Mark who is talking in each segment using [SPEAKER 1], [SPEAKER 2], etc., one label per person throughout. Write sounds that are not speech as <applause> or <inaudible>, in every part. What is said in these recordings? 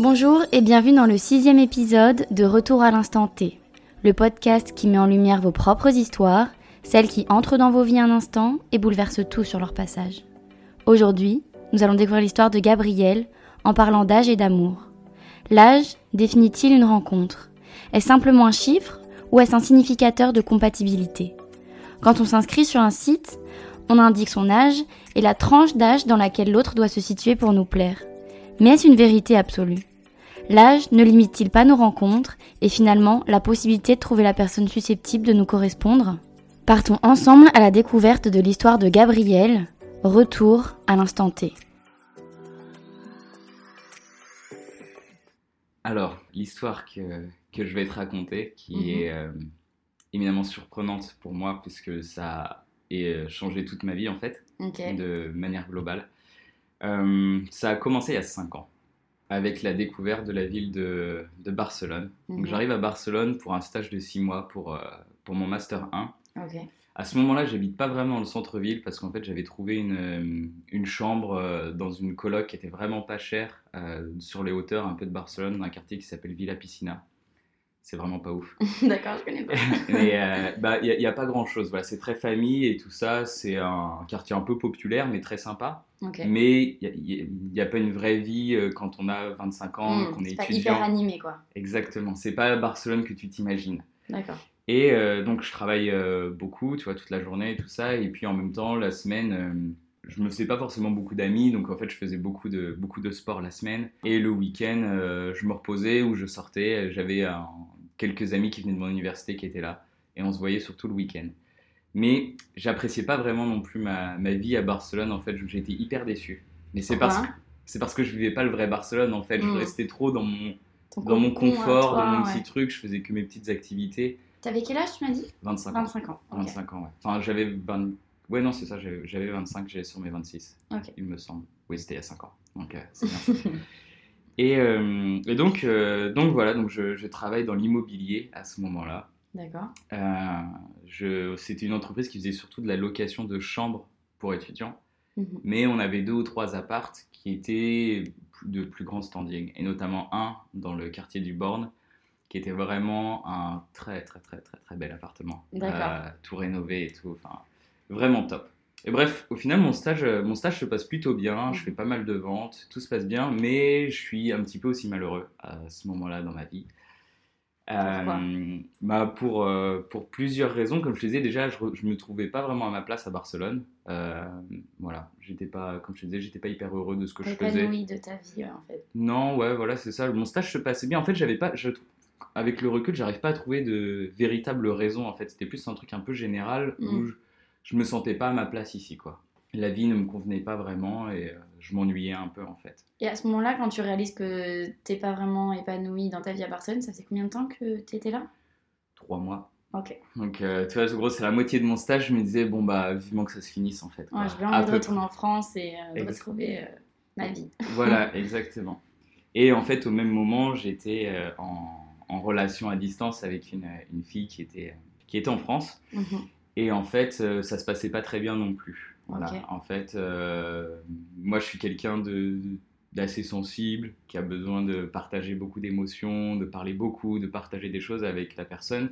[SPEAKER 1] Bonjour et bienvenue dans le sixième épisode de Retour à l'instant T, le podcast qui met en lumière vos propres histoires, celles qui entrent dans vos vies un instant et bouleversent tout sur leur passage. Aujourd'hui, nous allons découvrir l'histoire de Gabriel en parlant d'âge et d'amour. L'âge définit-il une rencontre? Est-ce simplement un chiffre ou est-ce un significateur de compatibilité? Quand on s'inscrit sur un site, on indique son âge et la tranche d'âge dans laquelle l'autre doit se situer pour nous plaire. Mais est-ce une vérité absolue? L'âge ne limite-t-il pas nos rencontres et finalement la possibilité de trouver la personne susceptible de nous correspondre? Partons ensemble à la découverte de l'histoire de Gabriel, retour à l'instant T.
[SPEAKER 2] Alors, l'histoire que, que je vais te raconter, qui
[SPEAKER 1] Mhm.
[SPEAKER 2] est euh, éminemment surprenante pour moi, puisque ça a euh, changé toute ma vie en fait, de manière globale. Euh, ça a commencé il y a 5 ans, avec la découverte de la ville de, de Barcelone. Donc
[SPEAKER 1] Mhm.
[SPEAKER 2] j'arrive à Barcelone pour un stage de 6 mois pour, euh, pour mon Master 1.
[SPEAKER 1] Ok.
[SPEAKER 2] À ce moment-là, j'habite pas vraiment dans le centre-ville parce qu'en fait, j'avais trouvé une, euh, une chambre euh, dans une coloc qui était vraiment pas chère euh, sur les hauteurs un peu de Barcelone, dans un quartier qui s'appelle Villa Piscina. C'est vraiment pas ouf. <laughs>
[SPEAKER 1] D'accord, je connais pas. <laughs>
[SPEAKER 2] Mais euh, bah, il n'y a, pas grand-chose. Voilà, c'est très famille et tout ça. C'est un quartier un peu populaire, mais très sympa. Mais il n'y a, pas une vraie vie euh, quand on a 25 ans,
[SPEAKER 1] Hmm,
[SPEAKER 2] qu'on est,
[SPEAKER 1] c'est pas
[SPEAKER 2] étudiant.
[SPEAKER 1] hyper animé quoi.
[SPEAKER 2] Exactement. C'est pas Barcelone que tu t'imagines.
[SPEAKER 1] D'accord.
[SPEAKER 2] Et euh, donc, je travaille euh, beaucoup, tu vois, toute la journée et tout ça. Et puis, en même temps, la semaine, je me faisais pas forcément beaucoup d'amis. Donc, en fait, je faisais beaucoup de, beaucoup de sport la semaine. Et le week-end, euh, je me reposais ou je sortais. J'avais un- quelques amis qui venaient de mon université qui étaient là. Et on se voyait surtout le week-end. Mais j'appréciais pas vraiment non plus ma, ma vie à Barcelone. En fait, j'étais hyper déçu. Mais c'est parce, que- c'est parce que je vivais pas le vrai Barcelone. En fait, je
[SPEAKER 1] Mm.
[SPEAKER 2] restais trop dans mon,
[SPEAKER 1] Ton
[SPEAKER 2] dans mon
[SPEAKER 1] à
[SPEAKER 2] confort,
[SPEAKER 1] toi,
[SPEAKER 2] dans mon
[SPEAKER 1] ouais.
[SPEAKER 2] petit truc. Je faisais que mes petites activités.
[SPEAKER 1] T'avais quel âge tu m'as dit?
[SPEAKER 2] 25 ans.
[SPEAKER 1] 25 ans. Ok.
[SPEAKER 2] 25 ans, ouais. Enfin, j'avais 20... Ouais, non, c'est ça, j'avais j'avais 25, j'allais sur mes 26,
[SPEAKER 1] Ok.
[SPEAKER 2] il me semble. Oui, c'était il y a 5 ans, donc euh, c'est <laughs> bien. Et, euh, et donc, euh, donc voilà, donc je, je travaille dans l'immobilier à ce moment-là.
[SPEAKER 1] D'accord.
[SPEAKER 2] Euh, C'était une entreprise qui faisait surtout de la location de chambres pour étudiants,
[SPEAKER 1] Mhm.
[SPEAKER 2] mais on avait deux ou trois appartes qui étaient de plus grand standing, et notamment un dans le quartier du Born, qui était vraiment un très très très très très bel appartement.
[SPEAKER 1] D'accord.
[SPEAKER 2] Euh, tout rénové et tout, enfin vraiment top. Et bref, au final, mon stage, euh, mon stage se passe plutôt bien, je fais pas mal de ventes, tout se passe bien, mais je suis un petit peu aussi malheureux à ce moment-là dans ma vie.
[SPEAKER 1] Pourquoi?
[SPEAKER 2] Bah pour, euh, pour plusieurs raisons. Comme je te disais, déjà, je, je me trouvais pas vraiment à ma place à Barcelone. Euh, voilà, j'étais pas, comme je te disais, j'étais pas hyper heureux de ce que je faisais.
[SPEAKER 1] de ta vie en fait.
[SPEAKER 2] Non, ouais, voilà, c'est ça. Mon stage se passait bien. En fait, j'avais pas, je, avec le recul, j'arrive pas à trouver de véritable raison. En fait, c'était plus un truc un peu général où
[SPEAKER 1] Mm.
[SPEAKER 2] je, je me sentais pas à ma place ici, quoi. La vie ne me convenait pas vraiment et euh, je m'ennuyais un peu, en fait.
[SPEAKER 1] Et à ce moment-là, quand tu réalises que t'es pas vraiment épanoui dans ta vie à Barcelone, ça fait combien de temps que t'étais là?
[SPEAKER 2] Trois mois.
[SPEAKER 1] Ok.
[SPEAKER 2] Donc, euh, tu vois, gros, c'est la moitié de mon stage. Je me disais, bon, bah, vivement que ça se finisse, en fait. quoi.
[SPEAKER 1] Ouais,
[SPEAKER 2] À
[SPEAKER 1] envie de retourner en France et euh, de retrouver euh, ma vie. <laughs>
[SPEAKER 2] Voilà, exactement. Et en fait, au même moment, j'étais en, en relation à distance avec une, une fille qui était, qui était en France.
[SPEAKER 1] Mhm.
[SPEAKER 2] Et en fait, euh, ça se passait pas très bien non plus. Voilà. En fait, euh, moi, je suis quelqu'un d'assez sensible, qui a besoin de partager beaucoup d'émotions, de parler beaucoup, de partager des choses avec la personne.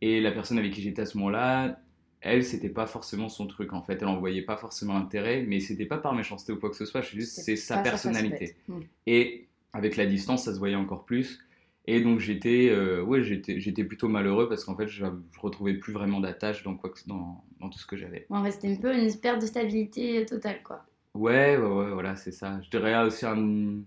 [SPEAKER 2] Et la personne avec qui j'étais à ce moment-là, elle, c'était pas forcément son truc en fait. Elle en voyait pas forcément l'intérêt, mais c'était pas par méchanceté ou quoi que ce soit. C'est juste, c'est sa personnalité.
[SPEAKER 1] façon d'être. Mm.
[SPEAKER 2] Et avec la distance, ça se voyait encore plus. Et donc j'étais, euh, ouais, j'étais, j'étais plutôt malheureux parce qu'en fait, je, je retrouvais plus vraiment d'attache dans quoi que, dans, dans tout ce que j'avais.
[SPEAKER 1] Ouais, c'était un peu une perte de stabilité totale, quoi.
[SPEAKER 2] Ouais, ouais, ouais, voilà, c'est ça. Je dirais aussi un,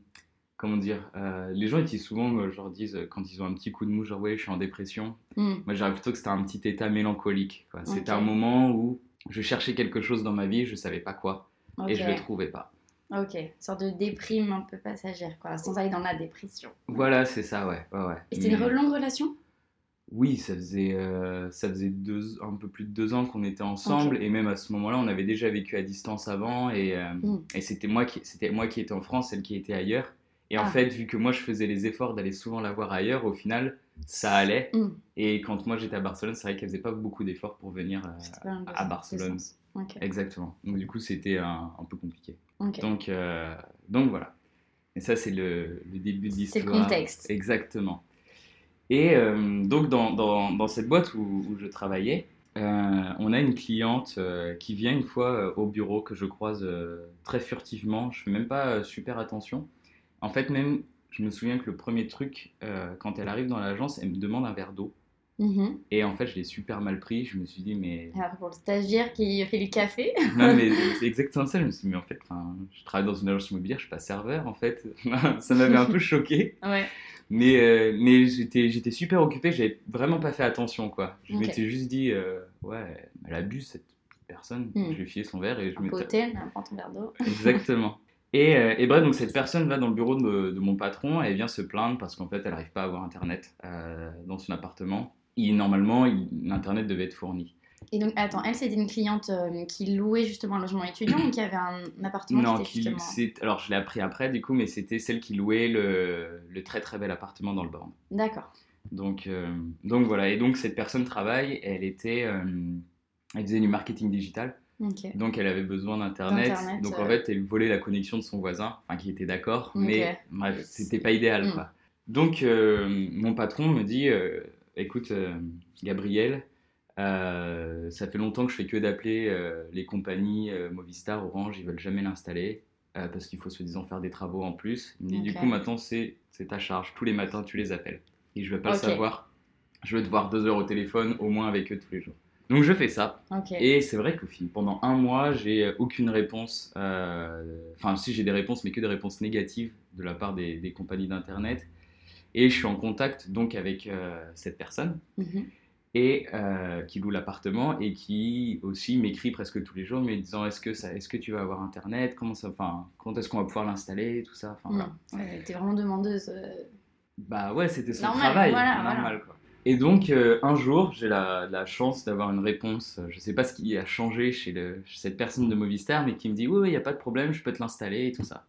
[SPEAKER 2] comment dire, euh, les gens ils disent souvent, euh, je leur dis euh, quand ils ont un petit coup de mou, genre ouais, je suis en dépression.
[SPEAKER 1] Hmm.
[SPEAKER 2] Moi, je dirais plutôt que c'était un petit état mélancolique. quoi. C'était un moment où je cherchais quelque chose dans ma vie, je savais pas quoi, et je le trouvais pas.
[SPEAKER 1] Ok. Une sorte de déprime un peu passagère, quoi, sans aller dans la dépression.
[SPEAKER 2] Voilà, c'est ça, ouais, ouais, ouais.
[SPEAKER 1] Et c'était une
[SPEAKER 2] Mais-
[SPEAKER 1] longue relation?
[SPEAKER 2] Oui, ça faisait, euh, ça faisait deux, un peu plus de deux ans qu'on était ensemble, et même à ce moment-là, on avait déjà vécu à distance avant, et, euh,
[SPEAKER 1] Mm.
[SPEAKER 2] et c'était moi qui, c'était moi qui étais en France, elle qui était ailleurs. Et en
[SPEAKER 1] Ah.
[SPEAKER 2] fait, vu que moi je faisais les efforts d'aller souvent la voir ailleurs, au final, ça allait.
[SPEAKER 1] Mm.
[SPEAKER 2] Et quand moi j'étais à Barcelone, c'est vrai qu'elle faisait pas beaucoup d'efforts pour venir euh, à Barcelone. Exactement. Donc du coup, c'était un, un peu compliqué. Donc, euh, donc voilà. Et ça, c'est le, le début de
[SPEAKER 1] C'est
[SPEAKER 2] l'histoire.
[SPEAKER 1] le contexte.
[SPEAKER 2] Exactement. Et euh, donc, dans, dans, dans cette boîte où, où je travaillais, euh, on a une cliente qui vient une fois au bureau que je croise très furtivement. Je fais même pas super attention. En fait, même, je me souviens que le premier truc, quand elle arrive dans l'agence, elle me demande un verre d'eau.
[SPEAKER 1] Mhm.
[SPEAKER 2] Et en fait, je l'ai super mal pris. Je me suis dit, mais.
[SPEAKER 1] Et après, pour le stagiaire qui fait le café. <laughs>
[SPEAKER 2] Non, mais c'est exactement ça. Je me suis dit, mais en fait, je travaille dans une agence immobilière, je suis pas serveur, en fait. <laughs> ça m'avait un peu choqué.
[SPEAKER 1] Ouais.
[SPEAKER 2] Mais, euh, mais j'étais, j'étais super occupé, j'avais vraiment pas fait attention, quoi. Je m'étais juste dit, euh, ouais, elle abuse cette personne.
[SPEAKER 1] Hmm.
[SPEAKER 2] Je lui ai filé son verre et je m'étais.
[SPEAKER 1] hôtel, prends ton verre d'eau. <laughs>
[SPEAKER 2] Exactement. Et, euh, et bref, donc cette personne va dans le bureau de, de mon patron et elle vient se plaindre parce qu'en fait, elle n'arrive pas à avoir Internet dans son appartement. Et normalement, il- l'Internet devait être fourni.
[SPEAKER 1] Et donc, attends, elle, c'était une cliente euh, qui louait justement un logement étudiant ou qui avait un <clears throat> appartement
[SPEAKER 2] Non,
[SPEAKER 1] qui était justement...
[SPEAKER 2] alors je l'ai appris après, du coup, mais c'était celle qui louait le, le très très bel appartement dans le Born.
[SPEAKER 1] D'accord.
[SPEAKER 2] Donc, euh, donc voilà, et donc cette personne travaille, elle était, euh, elle faisait du marketing digital, donc elle avait besoin d'internet, donc en fait elle volait la connexion de son voisin, enfin qui était d'accord, mais bref, c'était pas idéal
[SPEAKER 1] Mm.
[SPEAKER 2] quoi. Donc mon patron me dit, écoute euh, Gabriel, euh, ça fait longtemps que je fais que d'appeler euh, les compagnies euh, Movistar, Orange, ils veulent jamais l'installer. parce qu'il faut soi-disant faire des travaux en plus. Dit du coup maintenant c'est ta charge. Tous les matins tu les appelles. Et je veux pas le savoir. Je veux te voir deux heures au téléphone au moins avec eux tous les jours. Donc je fais ça. Et c'est vrai qu'au fin, pendant un mois, j'ai aucune réponse. Enfin, si j'ai des réponses, mais que des réponses négatives de la part des, des compagnies d'internet. Et je suis en contact donc avec euh, cette personne
[SPEAKER 1] Mhm.
[SPEAKER 2] et euh, qui loue l'appartement et qui aussi m'écrit presque tous les jours, me disant est-ce que ça, est-ce que tu vas avoir internet, comment ça, enfin, quand est-ce qu'on va pouvoir l'installer, tout ça. Enfin.
[SPEAKER 1] Mm. Ouais, t'es vraiment demandeuse. euh.
[SPEAKER 2] Bah ouais, c'était son
[SPEAKER 1] Normal,
[SPEAKER 2] travail,
[SPEAKER 1] voilà,
[SPEAKER 2] normal quoi. Et donc euh, un jour, j'ai la, la chance d'avoir une réponse. Je sais pas ce qui a changé chez, le- chez cette personne de Movistar, mais qui me dit oui, il n'y a pas de problème, je peux te l'installer et tout ça.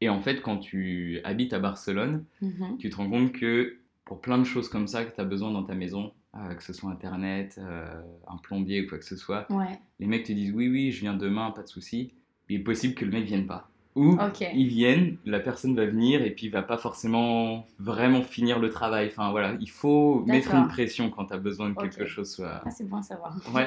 [SPEAKER 2] Et en fait, quand tu habites à Barcelone,
[SPEAKER 1] Mhm.
[SPEAKER 2] tu te rends compte que pour plein de choses comme ça que tu as besoin dans ta maison, euh, que ce soit internet, euh, un plombier ou quoi que ce soit,
[SPEAKER 1] Ouais.
[SPEAKER 2] les mecs te disent oui, oui, je viens demain, pas de souci. Il est possible que le mec vienne pas. Ou
[SPEAKER 1] Ok.
[SPEAKER 2] ils viennent, la personne va venir et puis il va pas forcément vraiment finir le travail. Enfin voilà, il faut mettre une pression quand tu as besoin que quelque chose soit.
[SPEAKER 1] Ah, c'est bon à savoir. <laughs>
[SPEAKER 2] Ouais.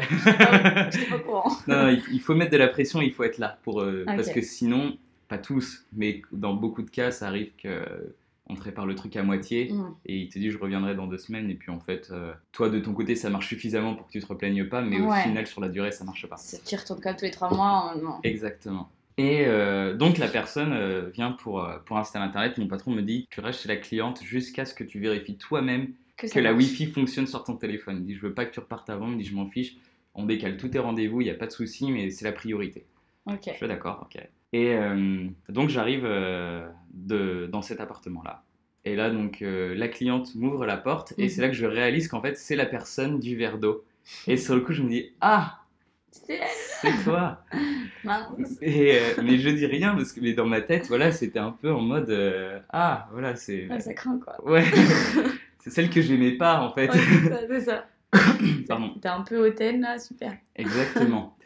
[SPEAKER 1] J'étais pas au courant.
[SPEAKER 2] non, non, il, faut mettre de la pression, il faut être là pour euh,
[SPEAKER 1] Ok.
[SPEAKER 2] parce que sinon, pas tous, mais dans beaucoup de cas, ça arrive que on te répare le truc à moitié et il te dit je reviendrai dans deux semaines et puis en fait, euh, toi de ton côté, ça marche suffisamment pour que tu te replaignes pas, mais au final sur la durée, ça marche pas.
[SPEAKER 1] C'est- Tu retournes comme tous les trois mois. euh, non.
[SPEAKER 2] Exactement. Et euh, donc la personne euh, vient pour, euh, pour installer Internet. Mon patron me dit tu restes chez la cliente jusqu'à ce que tu vérifies toi-même
[SPEAKER 1] Que,
[SPEAKER 2] que la. Wi-Fi fonctionne sur ton téléphone. Il dit je veux pas que tu repartes avant. Il me dit je m'en fiche. On décale tous tes rendez-vous, il n'y a pas de souci, mais c'est la priorité.
[SPEAKER 1] Ok.
[SPEAKER 2] Je suis d'accord, ok. Et euh, donc j'arrive euh, dans cet appartement-là. Et là, donc, euh, la cliente m'ouvre la porte et
[SPEAKER 1] Mhm.
[SPEAKER 2] c'est là que je réalise qu'en fait, c'est la personne du verre d'eau. Et sur le coup, je me dis Ah,
[SPEAKER 1] C'est
[SPEAKER 2] c'est toi. <laughs> Et, euh, mais je dis rien parce que mais dans ma tête, voilà, c'était un peu en mode euh, ah, voilà, c'est
[SPEAKER 1] Ouais, ça craint quoi. <laughs>
[SPEAKER 2] ouais, <laughs> c'est celle que j'aimais pas en fait.
[SPEAKER 1] Ouais, c'est ça, c'est ça. <coughs>
[SPEAKER 2] Pardon.
[SPEAKER 1] T'es un peu hautaine là, super.
[SPEAKER 2] Exactement.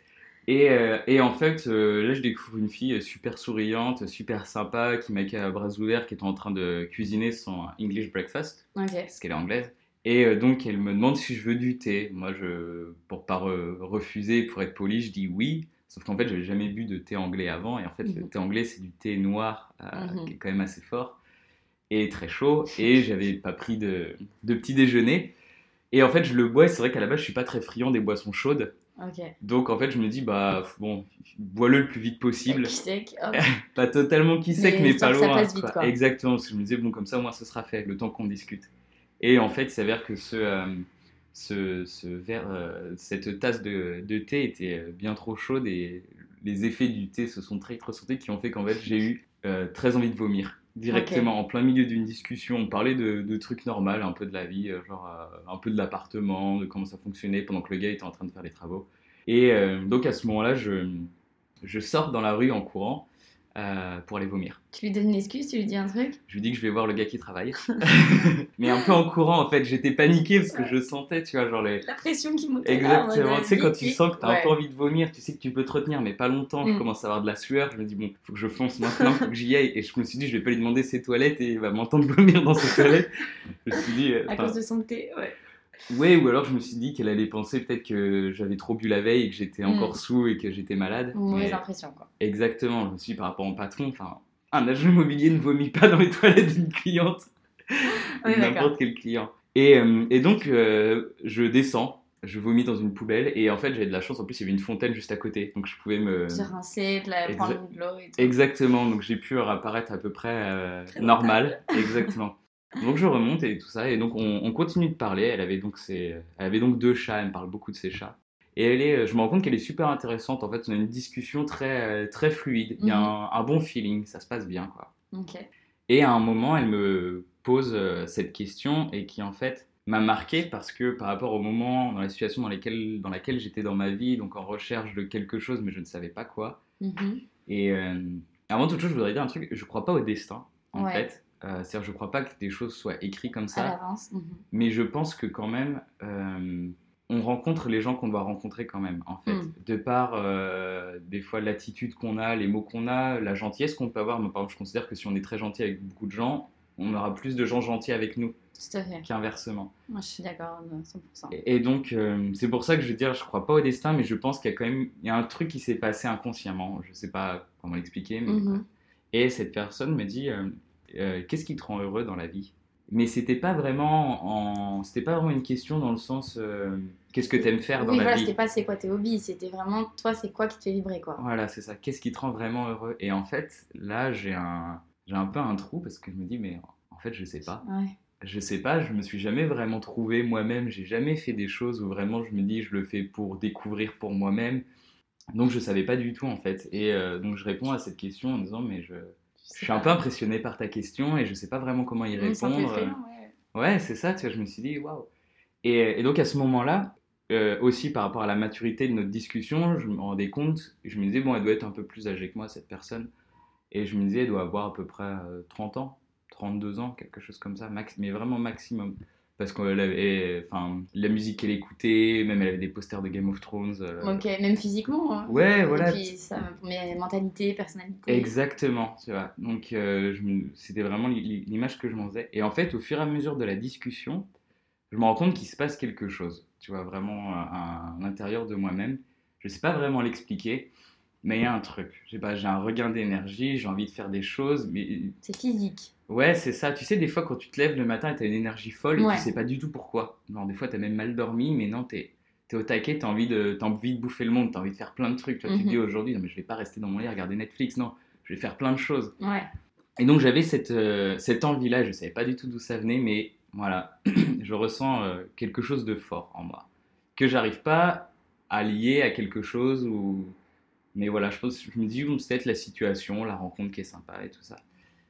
[SPEAKER 2] Et, euh, et en fait, euh, là, je découvre une fille super souriante, super sympa, qui m'accueille à bras ouverts, qui est en train de cuisiner son English breakfast, parce qu'elle est anglaise. Et euh, donc, elle me demande si je veux du thé. Moi, je, pour pas re- refuser, pour être poli, je dis oui. Sauf qu'en fait, j'avais jamais bu de thé anglais avant. Et en fait, le
[SPEAKER 1] Mhm.
[SPEAKER 2] thé anglais, c'est du thé noir, euh,
[SPEAKER 1] Mhm.
[SPEAKER 2] qui est quand même assez fort et très chaud. <laughs> Et j'avais pas pris de, de petit déjeuner. Et en fait, je le bois. et C'est vrai qu'à la base, je suis pas très friand des boissons chaudes. Donc en fait, je me dis, bah bon, bois-le le plus vite possible.
[SPEAKER 1] Qui. <laughs>
[SPEAKER 2] Pas totalement qui sec,
[SPEAKER 1] Mais
[SPEAKER 2] mais, pas
[SPEAKER 1] ça
[SPEAKER 2] loin.
[SPEAKER 1] passe vite,
[SPEAKER 2] quoi.
[SPEAKER 1] quoi.
[SPEAKER 2] Exactement, parce que je me disais, bon, comme ça, moi, ce sera fait, le temps qu'on discute. Et en fait, il s'avère que ce, euh, ce, ce verre, euh, cette tasse de, de thé était euh, bien trop chaude et les effets du thé se sont très ressentis qui ont fait qu'en fait, j'ai eu euh, très envie de vomir. Directement, en plein milieu d'une discussion, on parlait de, de trucs normaux, un peu de la vie, euh, genre euh, un peu de l'appartement, de comment ça fonctionnait pendant que le gars était en train de faire les travaux. Et euh, donc à ce moment-là, je, je sors dans la rue en courant euh, pour aller vomir.
[SPEAKER 1] Tu lui donnes une excuse, tu lui dis un truc?
[SPEAKER 2] Je lui dis que je vais voir le gars qui travaille. <laughs> mais un peu en courant, en fait, j'étais paniqué parce que je sentais, tu vois, genre les.
[SPEAKER 1] La pression qui montait.
[SPEAKER 2] Exactement. Tu sais, quand tu sens que t'as un peu envie de vomir, tu sais que tu peux te retenir, mais pas longtemps. Je
[SPEAKER 1] Mm.
[SPEAKER 2] commence à avoir de la sueur. Je me dis, bon, faut que je fonce maintenant, faut que j'y aille. Et je me suis dit, je vais pas lui demander ses toilettes et il va m'entendre <laughs> vomir dans ses toilettes. Je me suis dit. euh,
[SPEAKER 1] À cause de son thé, ouais.
[SPEAKER 2] Ouais, ou alors je me suis dit qu'elle allait penser peut-être que j'avais trop bu la veille et que j'étais
[SPEAKER 1] Mm.
[SPEAKER 2] encore sous et que j'étais malade.
[SPEAKER 1] Mauvaise impression, quoi.
[SPEAKER 2] Exactement, je me suis dit par rapport au patron, enfin, un agent immobilier ne vomit pas dans les <laughs> toilettes d'une cliente,
[SPEAKER 1] Oui,
[SPEAKER 2] n'importe quel client. Et, euh, et donc, euh, je descends, je vomis dans une poubelle, et en fait, j'avais de la chance, en plus, il y avait une fontaine juste à côté, donc je pouvais me...
[SPEAKER 1] Se rincer, de la... Prendre de l'eau et tout.
[SPEAKER 2] Exactement, donc j'ai pu apparaître à peu près euh, normal, <laughs> exactement. Donc je remonte et tout ça, et donc on, on continue de parler. Elle avait donc ses, elle avait donc deux chats, elle me parle beaucoup de ses chats. Et elle est, je me rends compte qu'elle est super intéressante. En fait, on a une discussion très, très fluide. Il y a
[SPEAKER 1] Mhm.
[SPEAKER 2] un, un bon feeling, ça se passe bien, quoi.
[SPEAKER 1] Ok.
[SPEAKER 2] Et à un moment, elle me pose euh, cette question et qui en fait m'a marqué parce que par rapport au moment, dans la situation dans, laquelle, dans laquelle j'étais dans ma vie, donc en recherche de quelque chose, mais je ne savais pas quoi.
[SPEAKER 1] Mhm.
[SPEAKER 2] Et euh, avant toute chose, je voudrais dire un truc, je crois pas au destin, en
[SPEAKER 1] Ouais.
[SPEAKER 2] fait. Euh, C'est-à-dire, je crois pas que des choses soient écrites comme
[SPEAKER 1] À
[SPEAKER 2] ça,
[SPEAKER 1] l'avance. mhm.
[SPEAKER 2] mais je pense que quand même, euh, on rencontre les gens qu'on doit rencontrer quand même, en fait.
[SPEAKER 1] Mm.
[SPEAKER 2] De par, euh, des fois, l'attitude qu'on a, les mots qu'on a, la gentillesse qu'on peut avoir. Moi, par exemple, je considère que si on est très gentil avec beaucoup de gens, on aura plus de gens gentils avec nous qu'inversement.
[SPEAKER 1] Moi, je suis d'accord à 100%.
[SPEAKER 2] Et, et donc, euh, c'est pour ça que je veux dire, je crois pas au destin, mais je pense qu'il y a quand même il y a un truc qui s'est passé inconsciemment. Je sais pas comment l'expliquer, mais.
[SPEAKER 1] Mhm.
[SPEAKER 2] Et cette personne me dit euh, euh, Qu'est-ce qui te rend heureux dans la vie? Mais c'était pas vraiment en... c'était pas vraiment une question dans le sens euh, Qu'est-ce que t'aimes faire dans
[SPEAKER 1] Oui,
[SPEAKER 2] la
[SPEAKER 1] voilà,
[SPEAKER 2] vie?
[SPEAKER 1] c'était pas c'est quoi tes hobbies, c'était vraiment toi, c'est quoi qui te fait vibrer, quoi.
[SPEAKER 2] Voilà, c'est ça. Qu'est-ce qui te rend vraiment heureux? Et en fait, là, j'ai un j'ai un peu un trou parce que je me dis Mais en fait, je sais pas.
[SPEAKER 1] Ouais.
[SPEAKER 2] Je sais pas, je me suis jamais vraiment trouvé moi-même. J'ai jamais fait des choses où vraiment je me dis je le fais pour découvrir pour moi-même. Donc je savais pas du tout en fait. Et euh, donc je réponds à cette question en disant mais je, je suis un peu impressionné par ta question et je sais pas vraiment comment y
[SPEAKER 1] Mmh,
[SPEAKER 2] répondre.
[SPEAKER 1] effrayant, ouais.
[SPEAKER 2] Ouais, c'est ça, tu vois, je me suis dit waouh. Et, et donc à ce moment-là, euh, aussi par rapport à la maturité de notre discussion, je me rendais compte, je me disais bon, elle doit être un peu plus âgée que moi cette personne. Et je me disais elle doit avoir à peu près euh, 30 ans, 32 ans, quelque chose comme ça, max, mais vraiment maximum. Parce avait, enfin, la musique qu'elle écoutait, même elle avait des posters de Game of Thrones. euh,
[SPEAKER 1] Ok, même physiquement. hein.
[SPEAKER 2] Ouais, voilà.
[SPEAKER 1] Puis, ça, mais mentalité, personnalité.
[SPEAKER 2] Exactement, tu vois. Donc, euh, me- c'était vraiment l'i- l'image que je m'en faisais. Et en fait, au fur et à mesure de la discussion, je me rends compte qu'il se passe quelque chose, tu vois, vraiment à, à l'intérieur de moi-même. Je sais pas vraiment l'expliquer, mais il y a un truc. J'ai pas, j'ai un regain d'énergie, j'ai envie de faire des choses, mais
[SPEAKER 1] C'est physique.
[SPEAKER 2] ouais, c'est ça. Tu sais, des fois, quand tu te lèves le matin et t'as une énergie folle, et
[SPEAKER 1] Ouais.
[SPEAKER 2] tu sais pas du tout pourquoi. Non, des fois, t'as même mal dormi, mais non, t'es T'es au taquet, t'as envie, de, t'as envie de bouffer le monde, t'as envie de faire plein de trucs. Tu, vois, tu te
[SPEAKER 1] Mhm.
[SPEAKER 2] dis aujourd'hui, non mais je vais pas rester dans mon lit à regarder Netflix, non, je vais faire plein de choses.
[SPEAKER 1] Ouais.
[SPEAKER 2] Et donc j'avais cette, euh, cette envie-là, je savais pas du tout d'où ça venait, mais voilà, <clears throat> je ressens euh, quelque chose de fort en moi, que j'arrive pas à lier à quelque chose, ou... mais voilà, je, pense, je me dis, bon, c'est peut-être la situation, la rencontre qui est sympa et tout ça.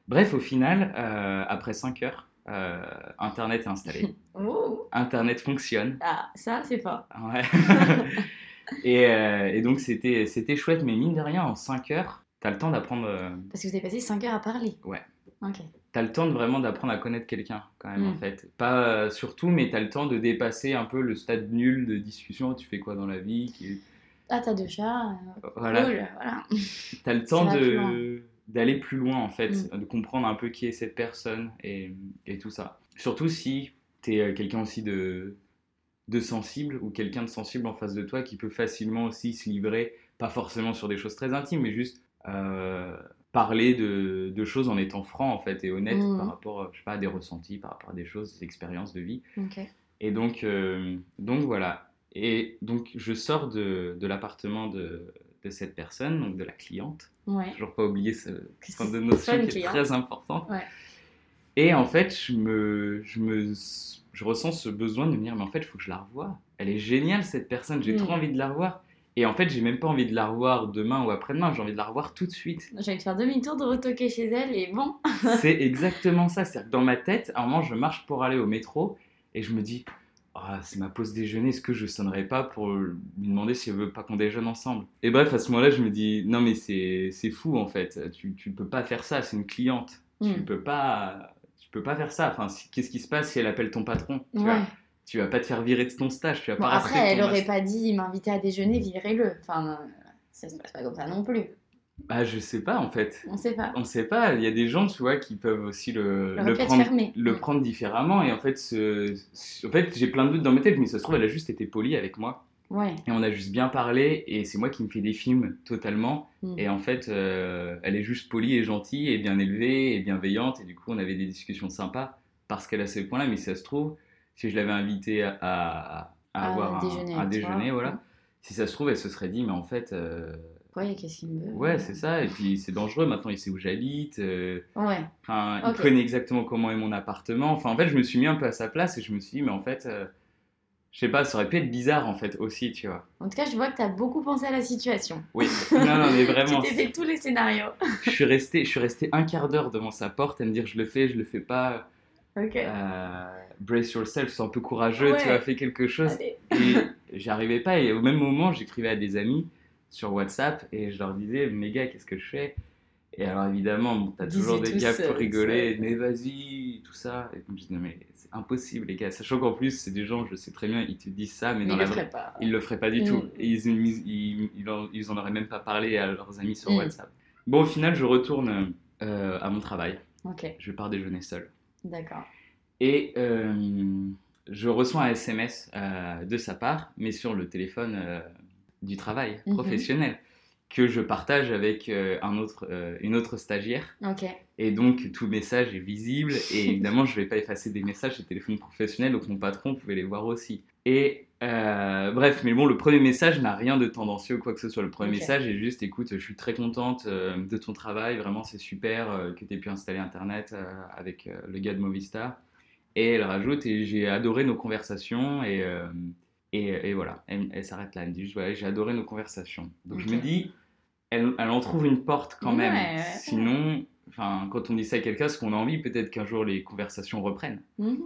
[SPEAKER 2] Bref, au final, euh, après 5 heures, euh, Internet est installé, <laughs>
[SPEAKER 1] Oh.
[SPEAKER 2] Internet fonctionne,
[SPEAKER 1] Ah, ça, c'est fort.
[SPEAKER 2] ouais. <laughs> et, euh, et donc c'était c'était chouette, mais mine de rien, en 5 heures, t'as le temps d'apprendre...
[SPEAKER 1] Parce que vous avez passé 5 heures à parler.
[SPEAKER 2] Ouais.
[SPEAKER 1] Ok.
[SPEAKER 2] T'as le temps de vraiment d'apprendre à connaître quelqu'un quand même
[SPEAKER 1] Mm.
[SPEAKER 2] en fait. Pas surtout, mais t'as le temps de dépasser un peu le stade nul de discussion. Tu fais quoi dans la vie qui-
[SPEAKER 1] Ah, t'as deux chats.
[SPEAKER 2] Voilà.
[SPEAKER 1] Cool, voilà. <laughs>
[SPEAKER 2] T'as le temps de d'aller plus loin en fait,
[SPEAKER 1] Mm.
[SPEAKER 2] de comprendre un peu qui est cette personne et, et tout ça. Surtout si t'es euh, quelqu'un aussi de de sensible ou quelqu'un de sensible en face de toi qui peut facilement aussi se livrer, pas forcément sur des choses très intimes, mais juste euh, parler de, de choses en étant franc en fait et honnête
[SPEAKER 1] Mhm.
[SPEAKER 2] par rapport je sais pas, à des ressentis, par rapport à des choses, des expériences de vie.
[SPEAKER 1] Ok.
[SPEAKER 2] Et donc, euh, donc voilà. Et donc je sors de, de l'appartement de, de cette personne, donc de la cliente.
[SPEAKER 1] Ouais.
[SPEAKER 2] Toujours pas oublier ce point de notion qui est très important.
[SPEAKER 1] Ouais.
[SPEAKER 2] Et en fait, je me, je me, je ressens ce besoin de me dire, mais en fait, il faut que je la revoie. Elle est géniale cette personne, j'ai
[SPEAKER 1] Mm.
[SPEAKER 2] trop envie de la revoir. Et en fait, j'ai même pas envie de la revoir demain ou après-demain, j'ai envie de la revoir tout de suite.
[SPEAKER 1] J'ai envie de faire demi-tour, de retoquer chez elle et bon.
[SPEAKER 2] C'est exactement ça. C'est-à-dire que dans ma tête, à un moment, je marche pour aller au métro et je me dis Ah, c'est ma pause déjeuner, est-ce que je sonnerai pas pour lui demander si elle veut pas qu'on déjeune ensemble? Et bref, à ce moment-là, je me dis non mais c'est fou en fait, tu tu peux pas faire ça, c'est une cliente, tu
[SPEAKER 1] Mm.
[SPEAKER 2] peux pas tu peux pas faire ça. Enfin, qu'est-ce qui se passe si elle appelle ton patron? Tu,
[SPEAKER 1] Ouais.
[SPEAKER 2] vois tu vas pas te faire virer de ton stage, tu vas
[SPEAKER 1] Bon,
[SPEAKER 2] pas
[SPEAKER 1] après, elle aurait pas dit m'inviter à déjeuner, virez-le. Enfin, ça se passe pas comme ça non plus.
[SPEAKER 2] Bah, je sais pas en fait.
[SPEAKER 1] On sait pas.
[SPEAKER 2] On sait pas, il y a des gens, tu vois, qui peuvent aussi le, le prendre,
[SPEAKER 1] fermée.
[SPEAKER 2] le prendre différemment. Et en fait, ce- ce- en fait j'ai plein de doutes dans ma tête, mais ça se trouve, elle a juste été polie avec moi.
[SPEAKER 1] Ouais.
[SPEAKER 2] Et on a juste bien parlé, et c'est moi qui me fais des films totalement.
[SPEAKER 1] Mm.
[SPEAKER 2] Et en fait, euh, elle est juste polie et gentille, et bien élevée, et bienveillante. Et du coup, on avait des discussions sympas parce qu'elle a ce point-là. Mais si ça se trouve, si je l'avais invitée à, à- à
[SPEAKER 1] À
[SPEAKER 2] avoir un-
[SPEAKER 1] déjeuner
[SPEAKER 2] un, voilà. Si ça se trouve, elle se serait dit, mais en fait, euh,
[SPEAKER 1] Ouais, qu'est-ce qu'il me veut
[SPEAKER 2] ouais, c'est ça. Et puis, c'est dangereux. Maintenant, il sait où j'habite. euh,
[SPEAKER 1] Ouais.
[SPEAKER 2] Enfin, il connaît exactement comment est mon appartement. Enfin, en fait, je me suis mis un peu à sa place et je me suis dit, mais en fait, euh, je sais pas, ça aurait pu être bizarre en fait aussi, tu vois.
[SPEAKER 1] En tout cas, je vois que tu as beaucoup pensé à la situation.
[SPEAKER 2] Oui, non, non, mais <laughs> vraiment.
[SPEAKER 1] tu fait tous les scénarios. <laughs>
[SPEAKER 2] je suis resté, je suis resté un quart d'heure devant sa porte à me dire, je le fais, je le fais pas.
[SPEAKER 1] Ok.
[SPEAKER 2] Euh, brace yourself, sois un peu courageux,
[SPEAKER 1] Ouais.
[SPEAKER 2] tu as fait quelque chose.
[SPEAKER 1] Allez.
[SPEAKER 2] Et j'arrivais pas. Et au même moment, j'écrivais à des amis sur WhatsApp et je leur disais, mes gars, qu'est-ce que je fais? Et alors évidemment, bon, t'as toujours des gars pour rigoler, mais vas-y, tout ça. Et donc je dis, non, mais c'est impossible, les gars. Sachant qu'en plus, c'est des gens, je sais très bien, ils te disent ça, mais,
[SPEAKER 1] Mais
[SPEAKER 2] dans
[SPEAKER 1] il
[SPEAKER 2] la
[SPEAKER 1] le
[SPEAKER 2] vraie-
[SPEAKER 1] pas.
[SPEAKER 2] ils le feraient pas du
[SPEAKER 1] Mm.
[SPEAKER 2] tout. Et ils, ils, ils, ils en, ils en auraient même pas parlé à leurs amis sur
[SPEAKER 1] Mm.
[SPEAKER 2] WhatsApp. Bon, au final, je retourne euh, à mon travail.
[SPEAKER 1] Ok,
[SPEAKER 2] Je pars déjeuner seul.
[SPEAKER 1] d'accord.
[SPEAKER 2] Et euh, je reçois un SMS euh, de sa part, mais sur le téléphone du travail
[SPEAKER 1] Mhm.
[SPEAKER 2] professionnel, que je partage avec euh, un autre, euh, une autre stagiaire. Et donc, tout message est visible. Et <laughs> évidemment, je ne vais pas effacer des messages le téléphone professionnel, donc mon patron pouvait les voir aussi. Et euh, bref, mais bon, le premier message n'a rien de tendancieux ou quoi que ce soit. Le premier message est juste écoute, je suis très contente de ton travail, vraiment, c'est super que tu aies pu installer Internet avec le gars de Movistar. Et elle rajoute et j'ai adoré nos conversations et. Et, et voilà, elle, elle s'arrête là. Elle me dit juste, ouais, j'ai adoré nos conversations. Donc je me dis, elle, elle en trouve une porte quand même.
[SPEAKER 1] Ouais, ouais.
[SPEAKER 2] Sinon, enfin, quand on dit ça à quelqu'un, ce qu'on a envie, peut-être qu'un jour les conversations reprennent.
[SPEAKER 1] Mhm.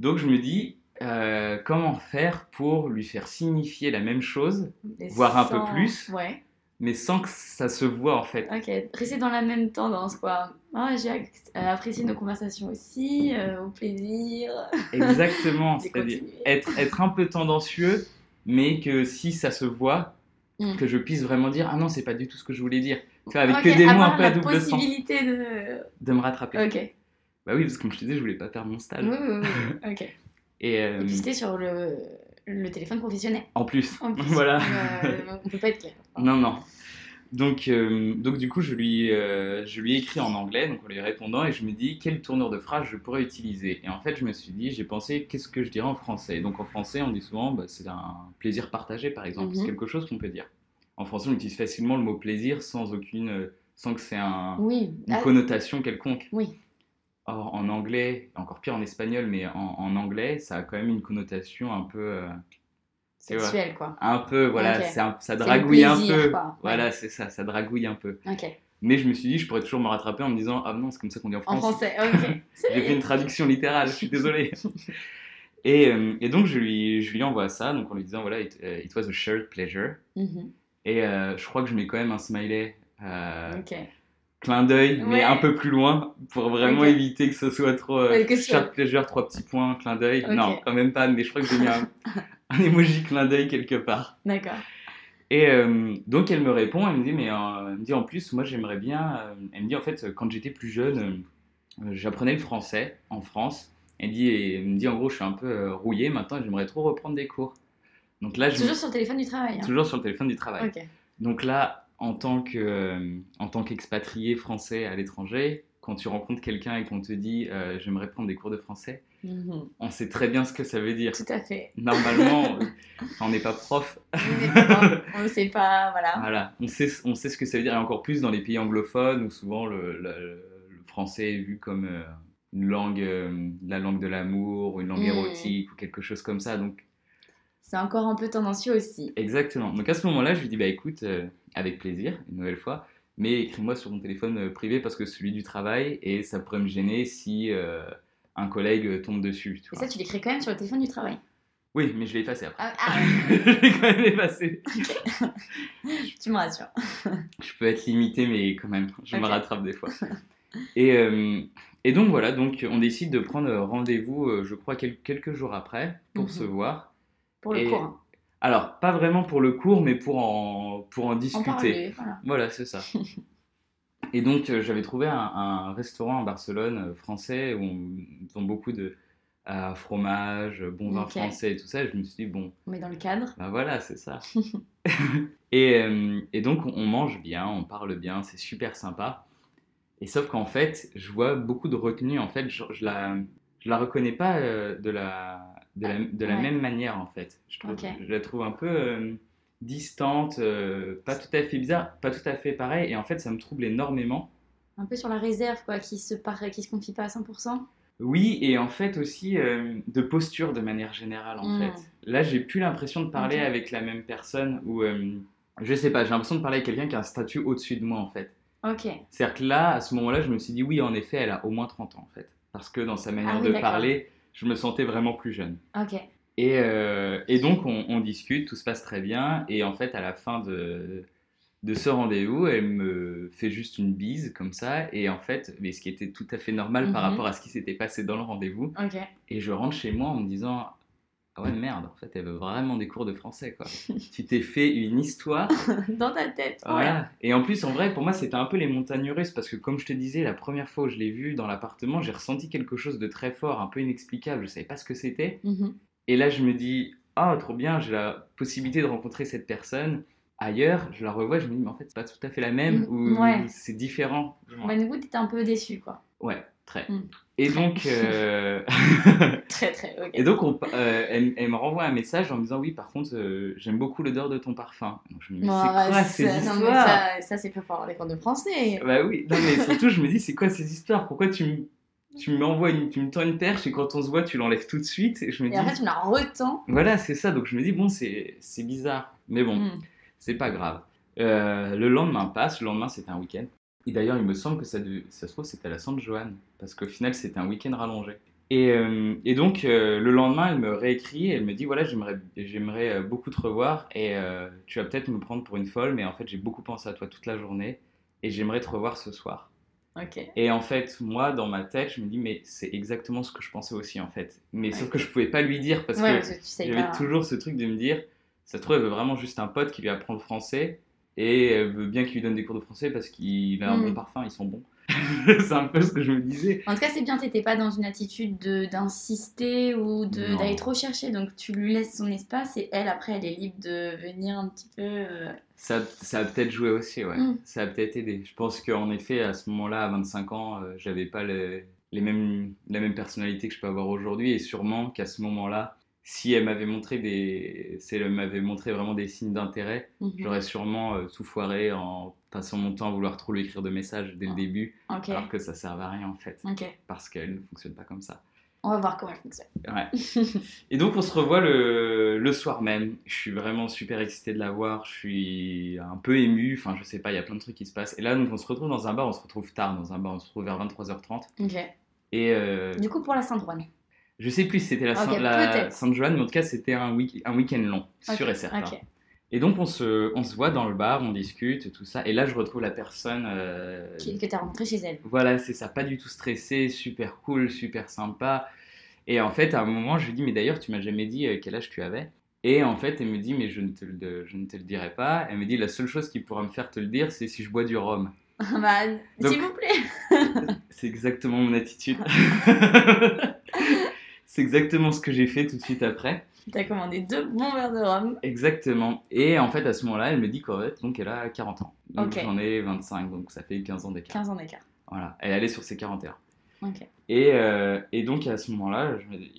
[SPEAKER 2] Donc je me dis, euh, comment faire pour lui faire signifier la même chose,
[SPEAKER 1] Et
[SPEAKER 2] Voir un peu plus.
[SPEAKER 1] Ouais.
[SPEAKER 2] Mais sans que ça se voit en fait.
[SPEAKER 1] Ok, rester dans la même tendance, quoi. Ah, j'ai euh, apprécié nos conversations aussi, euh, au plaisir. <laughs>
[SPEAKER 2] Exactement,
[SPEAKER 1] J'ai
[SPEAKER 2] c'est-à dire
[SPEAKER 1] continué.
[SPEAKER 2] être, être un peu tendancieux, mais que si ça se voit,
[SPEAKER 1] Mm.
[SPEAKER 2] que je puisse vraiment dire, ah non, c'est pas du tout ce que je voulais dire. Tu vois, avec que des mots un peu à double sens,
[SPEAKER 1] possibilité de...
[SPEAKER 2] de me rattraper.
[SPEAKER 1] Ok.
[SPEAKER 2] Bah oui, parce que comme je te disais, je voulais pas perdre mon stage.
[SPEAKER 1] Oui, oui, oui. Ok.
[SPEAKER 2] Et, euh,
[SPEAKER 1] Et puis c'était sur le, le téléphone professionnel.
[SPEAKER 2] en plus,
[SPEAKER 1] En plus. <laughs>
[SPEAKER 2] voilà.
[SPEAKER 1] Euh, on peut pas être clair. <laughs>
[SPEAKER 2] Non, non. Donc, euh, donc du coup, je lui, euh, je lui ai écrit en anglais, donc en lui répondant, et je me dis quelle tournure de phrase je pourrais utiliser? Et en fait, je me suis dit, j'ai pensé qu'est-ce que je dirais en français? Donc en français, on dit souvent, bah, c'est un plaisir partagé, par exemple.
[SPEAKER 1] Mhm.
[SPEAKER 2] C'est quelque chose qu'on peut dire. En français, on utilise facilement le mot plaisir sans aucune, sans que c'est un,
[SPEAKER 1] Oui.
[SPEAKER 2] une
[SPEAKER 1] Ah,
[SPEAKER 2] connotation quelconque.
[SPEAKER 1] oui.
[SPEAKER 2] Or, en anglais, encore pire en espagnol, mais en, en anglais, ça a quand même une connotation un peu, euh, C'est vrai.
[SPEAKER 1] Sexuel, quoi.
[SPEAKER 2] un peu, voilà,
[SPEAKER 1] Ok.
[SPEAKER 2] c'est un- ça dragouille un
[SPEAKER 1] plaisir,
[SPEAKER 2] peu.
[SPEAKER 1] quoi.
[SPEAKER 2] Voilà,
[SPEAKER 1] Ouais.
[SPEAKER 2] c'est ça, ça dragouille un peu.
[SPEAKER 1] Ok.
[SPEAKER 2] Mais je me suis dit, je pourrais toujours me rattraper en me disant, ah non, c'est comme ça qu'on dit en
[SPEAKER 1] En
[SPEAKER 2] France.
[SPEAKER 1] français, ok. <laughs>
[SPEAKER 2] J'ai fait une traduction littérale, je suis désolé. <laughs> et, euh, et donc, je lui, je lui envoie ça, donc en lui disant, voilà, it, euh, it was a shared pleasure.
[SPEAKER 1] Mhm.
[SPEAKER 2] Et euh, je crois que je mets quand même un smiley,
[SPEAKER 1] Ok.
[SPEAKER 2] Clin d'œil, mais un peu plus loin, pour vraiment éviter que ce soit trop euh,
[SPEAKER 1] Ouais,
[SPEAKER 2] pleasure, trois petits points, clin d'œil. Non, quand même pas, mais je crois que j'ai mis un, un emoji clin d'œil quelque part.
[SPEAKER 1] D'accord.
[SPEAKER 2] Et euh, donc elle me répond, elle me dit, mais euh, elle me dit en plus, moi j'aimerais bien. euh, elle me dit en fait, quand j'étais plus jeune, j'apprenais le français en France. Elle, dit, et elle me dit en gros, je suis un peu rouillé maintenant, j'aimerais trop reprendre des cours. Donc là, je
[SPEAKER 1] Toujours sur le téléphone du travail. hein.
[SPEAKER 2] toujours sur le téléphone du travail. Donc là, en tant que euh, en tant qu'expatrié français à l'étranger, quand tu rencontres quelqu'un et qu'on te dit, euh, j'aimerais prendre des cours de français,
[SPEAKER 1] Mhm.
[SPEAKER 2] on sait très bien ce que ça veut dire.
[SPEAKER 1] Tout à fait.
[SPEAKER 2] Normalement, <laughs> on n'est pas prof, <laughs>
[SPEAKER 1] On ne sait pas, voilà.
[SPEAKER 2] Voilà, on sait, on sait ce que ça veut dire, et encore plus dans les pays anglophones où souvent le, le- le français est vu comme euh, une langue, la langue de l'amour, ou une langue
[SPEAKER 1] Mm.
[SPEAKER 2] érotique, ou quelque chose comme ça. Donc,
[SPEAKER 1] C'est encore un peu tendancieux aussi.
[SPEAKER 2] exactement. Donc à ce moment-là, je lui dis, bah écoute, euh, avec plaisir, une nouvelle fois, mais écris-moi sur mon téléphone euh, privé parce que c'est celui du travail, et ça pourrait me gêner si euh, un collègue tombe dessus. Tu
[SPEAKER 1] Et ça, tu l'écris quand même sur le téléphone du travail?
[SPEAKER 2] Oui, mais je l'ai effacé après.
[SPEAKER 3] Ah, ah, <laughs>
[SPEAKER 2] je l'ai quand même effacé. <laughs>
[SPEAKER 3] tu me rassures. <laughs>
[SPEAKER 2] Je peux être limité, mais quand même, je me rattrape des fois. Et, euh, et donc voilà, donc on décide de prendre rendez-vous, je crois, quel- quelques jours après, pour
[SPEAKER 3] Mhm.
[SPEAKER 2] se voir.
[SPEAKER 3] Pour le
[SPEAKER 2] Et-
[SPEAKER 3] cours. hein.
[SPEAKER 2] Alors, pas vraiment pour le cours, mais pour en, pour en
[SPEAKER 3] En
[SPEAKER 2] discuter.
[SPEAKER 3] parler, voilà.
[SPEAKER 2] Voilà, c'est ça. <laughs> Et donc, euh, j'avais trouvé un, un restaurant à Barcelone euh, français où on, ils ont beaucoup de euh, fromage, bon vin français et tout ça. Et je me suis dit, bon,
[SPEAKER 3] On est dans le cadre.
[SPEAKER 2] bah voilà, c'est ça. <laughs> <laughs> et, euh, et donc, on mange bien, on parle bien, c'est super sympa. Et sauf qu'en fait, je vois beaucoup de retenue. En fait, je, je la, je la reconnais pas euh, de la, de la, de la
[SPEAKER 3] Ouais.
[SPEAKER 2] même manière, en fait. Je, trouve- je la trouve un peu euh, distante, euh, pas tout à fait bizarre, pas tout à fait pareil. Et en fait, ça me trouble énormément.
[SPEAKER 3] Un peu sur la réserve, quoi, qui se, par... qui se confie pas à 100%.
[SPEAKER 2] Oui, et en fait aussi euh, de posture de manière générale, en
[SPEAKER 3] Mm.
[SPEAKER 2] fait. Là, j'ai plus l'impression de parler avec la même personne ou, je sais pas, j'ai l'impression de parler avec quelqu'un qui a un statut au-dessus de moi, en fait.
[SPEAKER 3] Ok.
[SPEAKER 2] C'est-à-dire que là, à ce moment-là, je me suis dit, oui, en effet, elle a au moins 30 ans, en fait. Parce que dans sa manière
[SPEAKER 3] Ah oui,
[SPEAKER 2] de parler, je me sentais vraiment plus jeune.
[SPEAKER 3] Ok.
[SPEAKER 2] Et, euh, et donc, on, on discute, tout se passe très bien. Et en fait, à la fin de, de ce rendez-vous, elle me fait juste une bise, comme ça. Et en fait, mais ce qui était tout à fait normal par
[SPEAKER 3] Mhm.
[SPEAKER 2] rapport à ce qui s'était passé dans le rendez-vous.
[SPEAKER 3] Ok.
[SPEAKER 2] Et je rentre chez moi en me disant Ah ouais, merde, en fait, elle veut vraiment des cours de français, quoi. <laughs> tu t'es fait une histoire. <laughs>
[SPEAKER 3] dans ta tête.
[SPEAKER 2] Voilà. Et en plus, en vrai, pour moi, c'était un peu les montagnes russes parce que, comme je te disais, la première fois où je l'ai vue dans l'appartement, j'ai ressenti quelque chose de très fort, un peu inexplicable. Je savais pas ce que c'était.
[SPEAKER 3] Mhm.
[SPEAKER 2] Et là, je me dis Ah, trop bien, j'ai la possibilité de rencontrer cette personne. Ailleurs, je la revois, je me dis, mais en fait, c'est pas tout à fait la même,
[SPEAKER 3] Mm,
[SPEAKER 2] ou
[SPEAKER 3] ouais.
[SPEAKER 2] c'est différent.
[SPEAKER 3] Bah, du coup, t'étais un peu déçu, quoi.
[SPEAKER 2] Ouais, très.
[SPEAKER 3] Mm.
[SPEAKER 2] Et donc, euh, <laughs>
[SPEAKER 3] Très, très. Ok.
[SPEAKER 2] Et donc, on- euh, elle, elle me renvoie un message en me disant Oui, par contre, euh, j'aime beaucoup l'odeur de ton parfum. Donc, je me dis
[SPEAKER 3] Bon,
[SPEAKER 2] C'est quoi ces
[SPEAKER 3] ça-
[SPEAKER 2] histoires
[SPEAKER 3] non, mais ça, ça c'est pas pour avoir des cours de français.
[SPEAKER 2] Bah oui, non, mais surtout, je me dis C'est quoi ces histoires? Pourquoi tu me. Tu m'envoies une, tu me tends une perche et quand on se voit, tu l'enlèves tout de suite? Et je me
[SPEAKER 3] Et
[SPEAKER 2] dis,
[SPEAKER 3] après, tu la retends.
[SPEAKER 2] voilà, c'est ça. Donc je me dis, bon, c'est c'est bizarre. Mais bon,
[SPEAKER 3] Mm.
[SPEAKER 2] c'est pas grave. Le lendemain passe, le lendemain c'était un week-end. Et d'ailleurs, il me semble que ça, de- ça se trouve c'était à la Sainte Joanne, parce qu'au final c'était un week-end rallongé. Et, euh, et donc euh, le lendemain, elle me réécrit, et elle me dit voilà, j'aimerais, euh, beaucoup te revoir, et euh, tu vas peut-être me prendre pour une folle, mais en fait j'ai beaucoup pensé à toi toute la journée, et j'aimerais te revoir ce soir.
[SPEAKER 3] Ok.
[SPEAKER 2] Et en fait, moi, dans ma tête, je me dis mais c'est exactement ce que je pensais aussi en fait. Mais sauf
[SPEAKER 3] Ouais.
[SPEAKER 2] que je pouvais pas lui dire parce
[SPEAKER 3] ouais,
[SPEAKER 2] que
[SPEAKER 3] que
[SPEAKER 2] j'avais toujours ce truc de me dire, ça se trouve, elle veut vraiment juste un pote qui lui apprend le français et elle veut bien qu'il lui donne des cours de français parce qu'il a un
[SPEAKER 3] Mm.
[SPEAKER 2] bon parfum, ils sont bons. <laughs> c'est un peu ce que je me disais.
[SPEAKER 3] En tout cas, c'est bien, t'étais pas dans une attitude de- d'insister ou d'aller trop chercher. Donc, tu lui laisses son espace et elle, après, elle est libre de venir un petit peu. euh,
[SPEAKER 2] Ça, ça a peut-être joué aussi, ouais.
[SPEAKER 3] Mm.
[SPEAKER 2] Ça a peut-être aidé. Je pense qu'en effet, à ce moment-là, à 25 ans, euh, j'avais pas les, les mêmes, la même personnalité que je peux avoir aujourd'hui et sûrement qu'à ce moment-là, si elle m'avait montré des, si elle m'avait montré vraiment des signes d'intérêt,
[SPEAKER 3] mhm.
[SPEAKER 2] j'aurais sûrement euh, tout foiré en passant mon temps à vouloir trop lui écrire de messages dès le
[SPEAKER 3] Ah.
[SPEAKER 2] début, alors que ça servait à rien en fait, parce qu'elle ne fonctionne pas comme ça.
[SPEAKER 3] On va voir comment elle fonctionne.
[SPEAKER 2] Ouais. <laughs> Et donc on se revoit le, le soir même. Je suis vraiment super excité de la voir. Je suis un peu ému. Enfin, je sais pas, il y a plein de trucs qui se passent. Et là, donc on se retrouve dans un bar. On se retrouve tard dans un bar. On se retrouve vers 23h30.
[SPEAKER 3] Ok.
[SPEAKER 2] Et euh,
[SPEAKER 3] Du coup, pour la Sainte-Roine.
[SPEAKER 2] Je sais plus si c'était la,
[SPEAKER 3] Ok,
[SPEAKER 2] Saint- la
[SPEAKER 3] peut-être.
[SPEAKER 2] Sainte-Joanne, mais en tout cas, c'était un, week- un week-end long, sûr et certain. Et donc on se, on se voit dans le bar, on discute, tout ça. Et là, je retrouve la personne. euh,
[SPEAKER 3] Qui- Que t'as rencontré chez elle.
[SPEAKER 2] Voilà, c'est ça, pas du tout stressé, super cool, super sympa. Et en fait, à un moment, je lui dis, mais d'ailleurs, tu m'as jamais dit euh, quel âge tu avais? Et en fait, elle me dit, mais je ne, te le, je ne te le dirai pas. Elle me dit, la seule chose qui pourra me faire te le dire, c'est si je bois du rhum. <laughs>
[SPEAKER 3] bah, s'il vous plaît. <laughs>
[SPEAKER 2] C'est exactement mon attitude. <laughs> c'est exactement ce que j'ai fait tout de suite après.
[SPEAKER 3] T'as commandé deux bons verres de rhum.
[SPEAKER 2] Exactement. Et en fait, à ce moment-là, elle me dit qu'en fait, donc elle a 40 ans. Donc j'en ai 25, donc ça fait 15 ans d'écart.
[SPEAKER 3] 15 ans d'écart.
[SPEAKER 2] Voilà, elle allait sur ses 41.
[SPEAKER 3] Ok.
[SPEAKER 2] Et, euh, et donc à ce moment-là,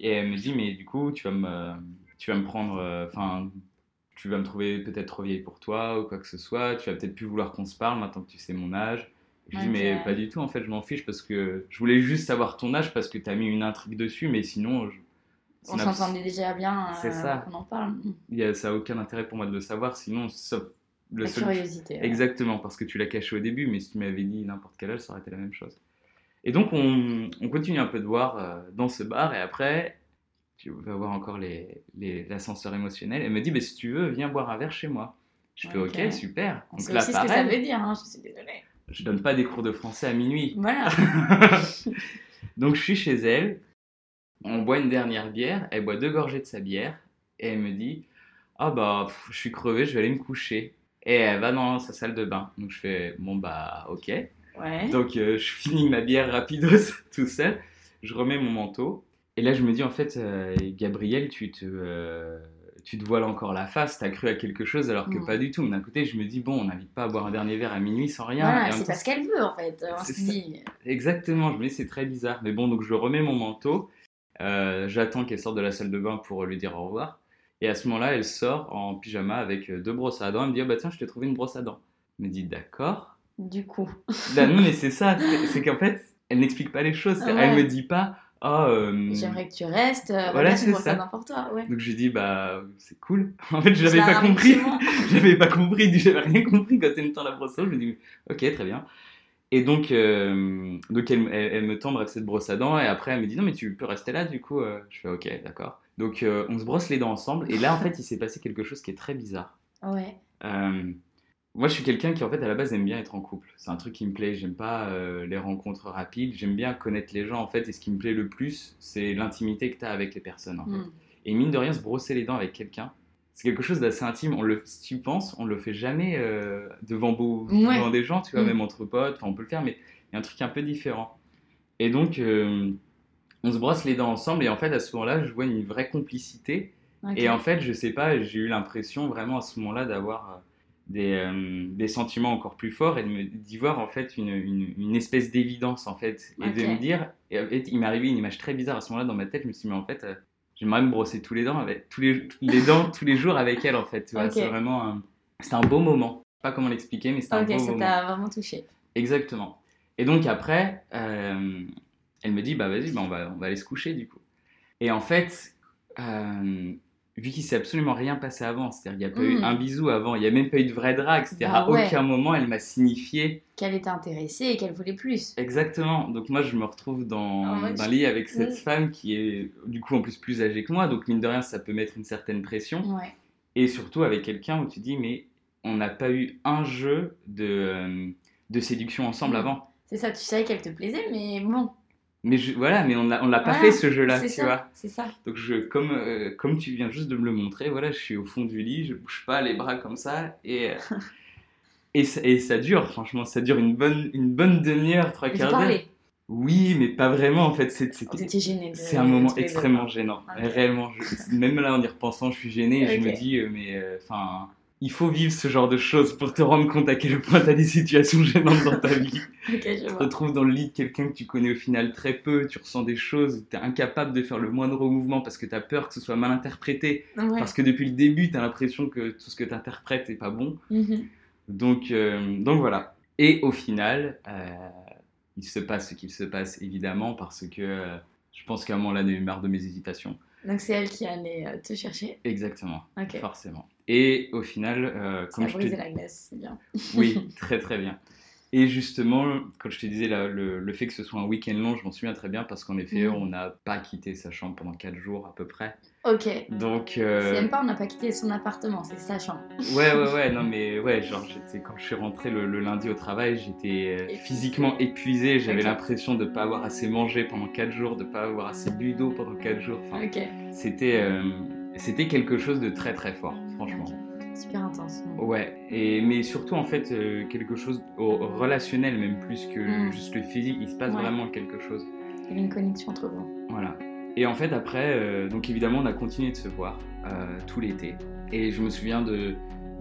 [SPEAKER 2] elle me dit, mais du coup, tu vas me, tu vas me prendre, euh, enfin, tu vas me trouver peut-être trop vieille pour toi ou quoi que ce soit, tu vas peut-être plus vouloir qu'on se parle maintenant que tu sais mon âge. Je dis,
[SPEAKER 3] Ok.
[SPEAKER 2] mais pas du tout, en fait, je m'en fiche parce que je voulais juste savoir ton âge parce que tu as mis une intrigue dessus, mais sinon, je-
[SPEAKER 3] On s'entendait déjà bien. euh,
[SPEAKER 2] C'est ça.
[SPEAKER 3] On en parle.
[SPEAKER 2] Il y a- ça n'a aucun intérêt pour moi de le savoir, sinon, sauf le
[SPEAKER 3] La
[SPEAKER 2] seul
[SPEAKER 3] curiosité. ouais.
[SPEAKER 2] Exactement, parce que tu l'as caché au début, mais si tu m'avais dit n'importe quel âge, ça aurait été la même chose. Et donc, on, on continue un peu de voir euh, dans ce bar, et après, tu vas voir encore les, les- l'ascenseur émotionnel. Elle me dit, bah, si tu veux, viens boire un verre chez moi. Je fais,
[SPEAKER 3] Ok.
[SPEAKER 2] super.
[SPEAKER 3] On
[SPEAKER 2] Donc
[SPEAKER 3] sait
[SPEAKER 2] là,
[SPEAKER 3] aussi ce que ça veut dire, hein, je suis désolée.
[SPEAKER 2] Je donne pas des cours de français à minuit.
[SPEAKER 3] Voilà. <laughs>
[SPEAKER 2] Donc je suis chez elle, on boit une dernière bière, elle boit deux gorgées de sa bière, et elle me dit Ah bah, pff, je suis crevé, je vais aller me coucher. Et elle va dans sa salle de bain. Donc je fais Bon bah, ok.
[SPEAKER 3] Ouais.
[SPEAKER 2] Donc euh, je finis ma bière rapidos <laughs> tout seul, je remets mon manteau, et là je me dis En fait, euh, Gabriel, tu te. euh, tu te voiles encore la face, t'as cru à quelque chose alors que
[SPEAKER 3] Mm.
[SPEAKER 2] pas du tout. Mais d'un côté, je me dis, bon, on n'invite pas à boire un dernier verre à minuit sans rien.
[SPEAKER 3] Voilà, c'est parce qu'elle veut en fait. On
[SPEAKER 2] C'est
[SPEAKER 3] se
[SPEAKER 2] ça.
[SPEAKER 3] dit.
[SPEAKER 2] Exactement, je me dis c'est très bizarre. Mais bon, donc je remets mon manteau, euh, j'attends qu'elle sorte de la salle de bain pour lui dire au revoir. Et à ce moment-là, elle sort en pyjama avec euh, deux brosses à dents. Elle me dit, ah bah tiens, je t'ai trouvé une brosse à dents. Je me dis, d'accord.
[SPEAKER 3] Du coup.
[SPEAKER 2] Bah non, mais c'est ça, c'est qu'en fait, elle n'explique pas les choses. <laughs>
[SPEAKER 3] Ah
[SPEAKER 2] Elle
[SPEAKER 3] ouais.
[SPEAKER 2] me dit pas, ah. euh,
[SPEAKER 3] J'aimerais que tu restes. euh,
[SPEAKER 2] Voilà, c'est ça.
[SPEAKER 3] pour toi. Ouais.
[SPEAKER 2] Donc je lui dis, bah c'est cool. <laughs> En fait,
[SPEAKER 3] Je
[SPEAKER 2] j'avais
[SPEAKER 3] la
[SPEAKER 2] pas compris. <laughs> J'avais pas compris, j'avais rien compris quand elle me tend la brosse à dents. Je me dis, ok, très bien. Et donc, euh, donc elle, elle- elle me tend bref, cette brosse à dents et après elle me dit, non mais tu peux rester là du coup. euh. Je fais, ok, d'accord. Donc on se brosse les dents ensemble et là en fait il s'est passé quelque chose qui est très bizarre.
[SPEAKER 3] Ouais.
[SPEAKER 2] Moi je suis quelqu'un qui en fait à la base aime bien être en couple. C'est un truc qui me plaît, j'aime pas euh, les rencontres rapides, j'aime bien connaître les gens en fait et ce qui me plaît le plus c'est l'intimité que tu as avec les personnes en fait.
[SPEAKER 3] Mm.
[SPEAKER 2] Et mine de rien, se brosser les dents avec quelqu'un, c'est quelque chose d'assez intime. On le, si tu penses, on le fait jamais euh, devant, beau,
[SPEAKER 3] Ouais.
[SPEAKER 2] devant des gens, tu vois,
[SPEAKER 3] Mm.
[SPEAKER 2] même entre potes. Enfin, on peut le faire, mais il y a un truc un peu différent. Et donc, euh, on se brosse les dents ensemble. Et en fait, à ce moment-là, je vois une vraie complicité. Et en fait, je sais pas, j'ai eu l'impression vraiment à ce moment-là d'avoir des, euh, des sentiments encore plus forts et d'y voir en fait une, une, une espèce d'évidence en fait. Et de me dire, et il m'est arrivé une image très bizarre à ce moment-là dans ma tête. Je me suis dit, mais en fait, euh, j'aimerais me brosser tous les dents avec tous les, les dents <laughs> tous les jours avec elle en fait. C'est vraiment un, c'était un beau moment. Je sais pas comment l'expliquer, mais c'était un beau
[SPEAKER 3] ça
[SPEAKER 2] moment.
[SPEAKER 3] t'a vraiment touché.
[SPEAKER 2] Exactement. Et donc après, euh, elle me dit, bah vas-y, bah, on, va, on va aller se coucher du coup. Et en fait, euh, vu qu'il s'est absolument rien passé avant, c'est-à-dire qu'il n'y a pas eu
[SPEAKER 3] Mm.
[SPEAKER 2] un bisou avant, il n'y a même pas eu de vraie drague, c'est-à-dire
[SPEAKER 3] Bah
[SPEAKER 2] à
[SPEAKER 3] ouais.
[SPEAKER 2] aucun moment elle m'a signifié
[SPEAKER 3] Qu'elle était intéressée et qu'elle voulait plus.
[SPEAKER 2] exactement. Donc moi je me retrouve dans, dans un lit avec cette
[SPEAKER 3] Mm.
[SPEAKER 2] femme qui est du coup en plus plus âgée que moi, donc mine de rien ça peut mettre une certaine pression.
[SPEAKER 3] Ouais.
[SPEAKER 2] Et surtout avec quelqu'un où tu dis, mais on n'a pas eu un jeu de, euh, de séduction ensemble
[SPEAKER 3] Mm.
[SPEAKER 2] avant.
[SPEAKER 3] C'est ça, tu savais qu'elle te plaisait, mais bon.
[SPEAKER 2] Mais je- voilà, mais on on l'a pas
[SPEAKER 3] Voilà,
[SPEAKER 2] fait ce jeu-là, tu
[SPEAKER 3] ça.
[SPEAKER 2] vois.
[SPEAKER 3] C'est ça.
[SPEAKER 2] Donc je, comme, euh, comme tu viens juste de me le montrer, voilà, je suis au fond du lit, je bouge pas les bras comme ça et euh, <laughs> et, ça, et ça dure, franchement, ça dure une bonne une bonne demi-heure, trois quarts d'heure. Oui, mais pas vraiment en fait. C'est c'est un moment extrêmement gênant, réellement. je- même là en y repensant, je suis gêné. et Je me dis, euh, mais enfin. Il faut vivre ce genre de choses pour te rendre compte à quel point tu as des situations gênantes dans ta vie. <laughs> Tu te retrouves dans le lit de quelqu'un que tu connais au final très peu, tu ressens des choses, tu es incapable de faire le moindre mouvement parce que tu as peur que ce soit mal interprété,
[SPEAKER 3] Ouais.
[SPEAKER 2] parce que depuis le début, tu as l'impression que tout ce que tu interprètes n'est pas bon.
[SPEAKER 3] Mhm.
[SPEAKER 2] Donc, euh, donc voilà. Et au final, euh, il se passe ce qu'il se passe évidemment parce que euh, je pense qu'à un moment là, j'ai eu marre de mes hésitations.
[SPEAKER 3] Donc c'est elle qui allait te chercher.
[SPEAKER 2] Exactement, forcément. Et au final, euh,
[SPEAKER 3] Ça
[SPEAKER 2] comme
[SPEAKER 3] a
[SPEAKER 2] je te
[SPEAKER 3] la glace, c'est bien. <laughs>
[SPEAKER 2] Oui, <laughs> très très bien. Et justement, quand je te disais là, le, le fait que ce soit un week-end long, je m'en souviens très bien parce qu'en effet,
[SPEAKER 3] Mhm.
[SPEAKER 2] on n'a pas quitté sa chambre pendant 4 jours à peu près.
[SPEAKER 3] Ok.
[SPEAKER 2] Donc, euh,
[SPEAKER 3] C'est même pas, on n'a pas quitté son appartement, c'est sa chambre.
[SPEAKER 2] ouais, ouais, ouais, <laughs> non mais ouais, genre j'étais- quand je suis rentré le, le lundi au travail, j'étais euh, physiquement épuisé, j'avais l'impression de ne pas avoir assez mangé pendant 4 jours, de ne pas avoir assez bu d'eau pendant 4 jours. Enfin,
[SPEAKER 3] Ok.
[SPEAKER 2] c'était, euh, c'était quelque chose de très très fort, franchement.
[SPEAKER 3] Ok. Super intense.
[SPEAKER 2] Ouais, et, mais surtout en fait euh, quelque chose au, relationnel même plus que
[SPEAKER 3] Mm.
[SPEAKER 2] juste le physique, il se passe
[SPEAKER 3] Ouais.
[SPEAKER 2] vraiment quelque chose.
[SPEAKER 3] Il y avait une connexion entre vous.
[SPEAKER 2] Voilà. Et en fait après, euh, donc évidemment on a continué de se voir euh, tout l'été. Et je me souviens de,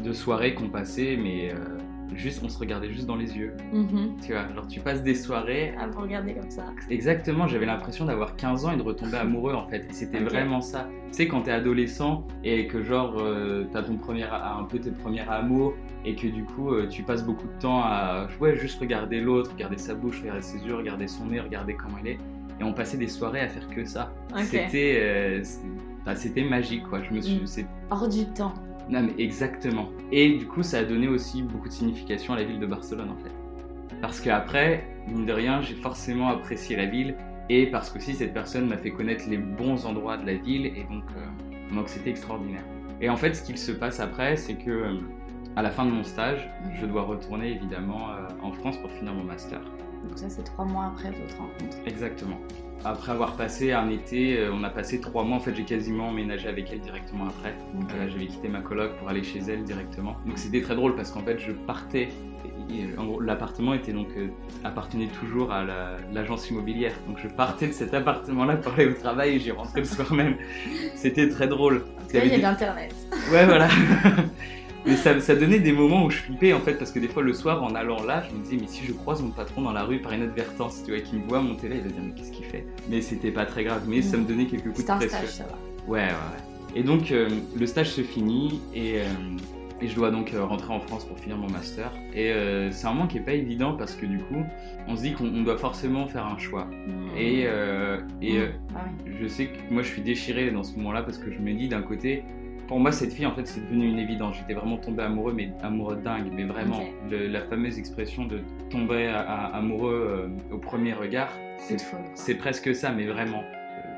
[SPEAKER 2] de soirées qu'on passait, mais euh, juste on se regardait juste dans les yeux.
[SPEAKER 3] Mhm.
[SPEAKER 2] Tu vois, genre tu passes des soirées.
[SPEAKER 3] Ah, vous regardez comme ça.
[SPEAKER 2] Exactement, j'avais l'impression d'avoir 15 ans et de retomber <laughs> amoureux en fait. Et c'était vraiment ça. Tu sais, quand t'es adolescent et que genre euh, t'as ton premier, un peu tes premiers amours et que du coup euh, tu passes beaucoup de temps à ouais, juste regarder l'autre, regarder sa bouche, regarder ses yeux, regarder son nez, regarder comment il est. Et on passait des soirées à faire que ça. C'était euh, enfin, c'était magique quoi. Je me suis,
[SPEAKER 3] Mm.
[SPEAKER 2] c'est-
[SPEAKER 3] Hors du temps.
[SPEAKER 2] Non mais exactement. Et du coup ça a donné aussi beaucoup de signification à la ville de Barcelone en fait. Parce qu'après, mine de rien, j'ai forcément apprécié la ville et parce que si cette personne m'a fait connaître les bons endroits de la ville et donc euh, donc c'était extraordinaire. Et en fait, ce qu'il se passe après, c'est que euh, à la fin de mon stage,
[SPEAKER 3] Mhm.
[SPEAKER 2] je dois retourner évidemment euh, en France pour finir mon master.
[SPEAKER 3] Donc ça, c'est trois mois après votre rencontre.
[SPEAKER 2] Exactement. Après avoir passé un été, euh, on a passé trois mois. En fait, j'ai quasiment emménagé avec elle directement après.
[SPEAKER 3] Ok.
[SPEAKER 2] Euh, J'avais quitté ma coloc pour aller chez elle directement. Donc c'était très drôle parce qu'en fait, je partais. gros, L'appartement était donc euh, appartenait toujours à la- l'agence immobilière. Donc je partais de cet appartement-là pour aller au travail et j'y rentrais le soir même. C'était très drôle. Il y avait des-. Ouais, voilà. <laughs> Mais ça, ça donnait des moments où je flippais en fait, parce que des fois le soir en allant là, je me disais, mais si je croise mon patron dans la rue par inadvertance, tu vois, qui me voit monter là, il va dire, mais qu'est-ce qu'il fait? Mais c'était pas très grave, mais ça me donnait quelques coups de pression.
[SPEAKER 3] stage, ça va.
[SPEAKER 2] Ouais, ouais, ouais. Et donc euh, le stage se finit et, euh, et je dois donc euh, rentrer en France pour finir mon master. Et euh, c'est un moment qui est pas évident parce que du coup, on se dit qu'on on doit forcément faire un choix. Et, euh, et euh,
[SPEAKER 3] Ah oui.
[SPEAKER 2] je sais que moi je suis déchiré dans ce moment-là parce que je me dis d'un côté, pour moi cette fille en fait c'est devenu une évidence. J'étais vraiment tombé amoureux, mais amoureux dingue, mais vraiment. Le- la fameuse expression de tomber à- à- amoureux euh, au premier regard,
[SPEAKER 3] C'est
[SPEAKER 2] presque ça, mais vraiment.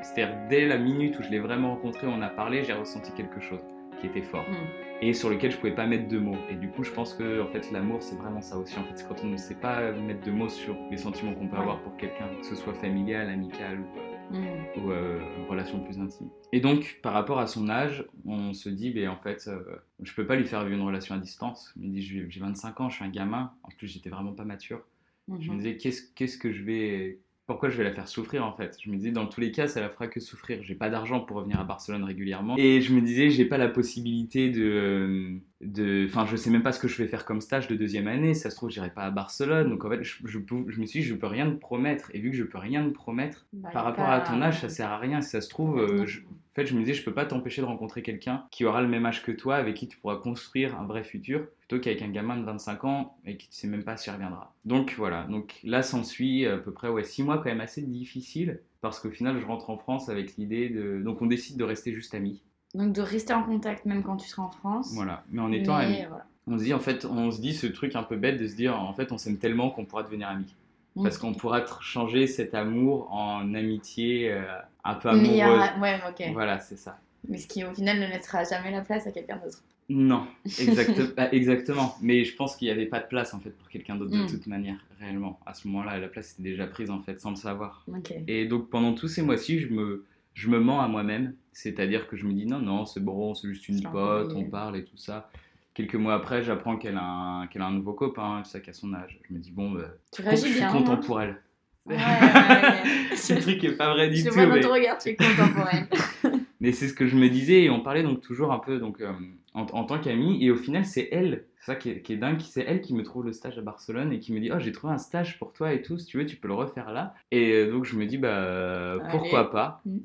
[SPEAKER 2] C'est-à-dire dès la minute où je l'ai vraiment rencontré, on a parlé, j'ai ressenti quelque chose qui était fort
[SPEAKER 3] Mm.
[SPEAKER 2] et sur lequel je pouvais pas mettre de mots. Et du coup, je pense que en fait l'amour c'est vraiment ça aussi. En fait, c'est quand on ne sait pas mettre de mots sur les sentiments qu'on peut
[SPEAKER 3] Ouais.
[SPEAKER 2] avoir pour quelqu'un, que ce soit familial, amical ou
[SPEAKER 3] Mm.
[SPEAKER 2] ou euh, une relation plus intime. Et donc, par rapport à son âge, on se dit, ben, en fait, euh, je peux pas lui faire vivre une relation à distance. Je me dis, j'ai j'ai 25 ans, je suis un gamin. En plus, j'étais vraiment pas mature. Je me
[SPEAKER 3] Mhm.
[SPEAKER 2] disais, qu'est-ce qu'est-ce que je vais. Pourquoi je vais la faire souffrir en fait Je me disais, dans tous les cas, ça la fera que souffrir. J'ai pas d'argent pour revenir à Barcelone régulièrement. Et je me disais, j'ai pas la possibilité de. de... Enfin, je sais même pas ce que je vais faire comme stage de deuxième année. Ça se trouve, j'irai pas à Barcelone. Donc en fait, je, je, me suis dit, je peux rien te promettre. Et vu que je peux rien te promettre,
[SPEAKER 3] Bah,
[SPEAKER 2] par rapport
[SPEAKER 3] pas-
[SPEAKER 2] à ton âge, ça sert à rien. Si ça se trouve, euh, je- en fait, je me disais, je peux pas t'empêcher de rencontrer quelqu'un qui aura le même âge que toi, avec qui tu pourras construire un vrai futur, plutôt qu'avec un gamin de 25 ans et qui ne sait même pas s'il reviendra. Donc voilà. Donc là, s'ensuit à peu près ouais, 6 mois quand même assez difficile, parce qu'au final, je rentre en France avec l'idée de. Donc on décide de rester juste amis.
[SPEAKER 3] Donc de rester en contact même quand tu seras en France.
[SPEAKER 2] Voilà. Mais en étant amis.
[SPEAKER 3] Voilà.
[SPEAKER 2] On se dit en fait, on se dit ce truc un peu bête de se dire en fait, on s'aime tellement qu'on pourra devenir amis.
[SPEAKER 3] Mm.
[SPEAKER 2] Parce qu'on pourra changer cet amour en amitié euh, un peu amoureuse.
[SPEAKER 3] Ouais, ok.
[SPEAKER 2] Voilà, c'est ça.
[SPEAKER 3] Mais ce qui au final ne laissera jamais la place à quelqu'un d'autre.
[SPEAKER 2] Non, exact- <laughs> bah, exactement. Mais je pense qu'il n'y avait pas de place en fait pour quelqu'un d'autre de
[SPEAKER 3] Mm.
[SPEAKER 2] toute manière, réellement. À ce moment-là, la place était déjà prise en fait, sans le savoir. Et donc pendant tous ces mois-ci, je me, je me mens à moi-même. C'est-à-dire que je me dis non, non, c'est bon, c'est juste une pote, on parle et tout ça. Quelques mois après, j'apprends qu'elle a, un, qu'elle a un nouveau copain, tout ça qu'à son âge. Je me dis bon, bah,
[SPEAKER 3] Tu
[SPEAKER 2] je suis
[SPEAKER 3] bien.
[SPEAKER 2] content
[SPEAKER 3] hein
[SPEAKER 2] pour elle.
[SPEAKER 3] Ouais, ouais, ouais. <laughs>
[SPEAKER 2] Ce truc est pas vrai du
[SPEAKER 3] Je
[SPEAKER 2] tout.
[SPEAKER 3] vois dans
[SPEAKER 2] mais-
[SPEAKER 3] ton regard, tu es contemporaine. <laughs>
[SPEAKER 2] Mais c'est ce que je me disais et on parlait donc toujours un peu donc, euh, en, en tant qu'amie et au final c'est elle, c'est ça qui est, qui est dingue, c'est elle qui me trouve le stage à Barcelone et qui me dit oh j'ai trouvé un stage pour toi et tout, si tu veux tu peux le refaire là. Et euh, donc je me dis bah pourquoi
[SPEAKER 3] Allez.
[SPEAKER 2] pas.
[SPEAKER 3] Mm.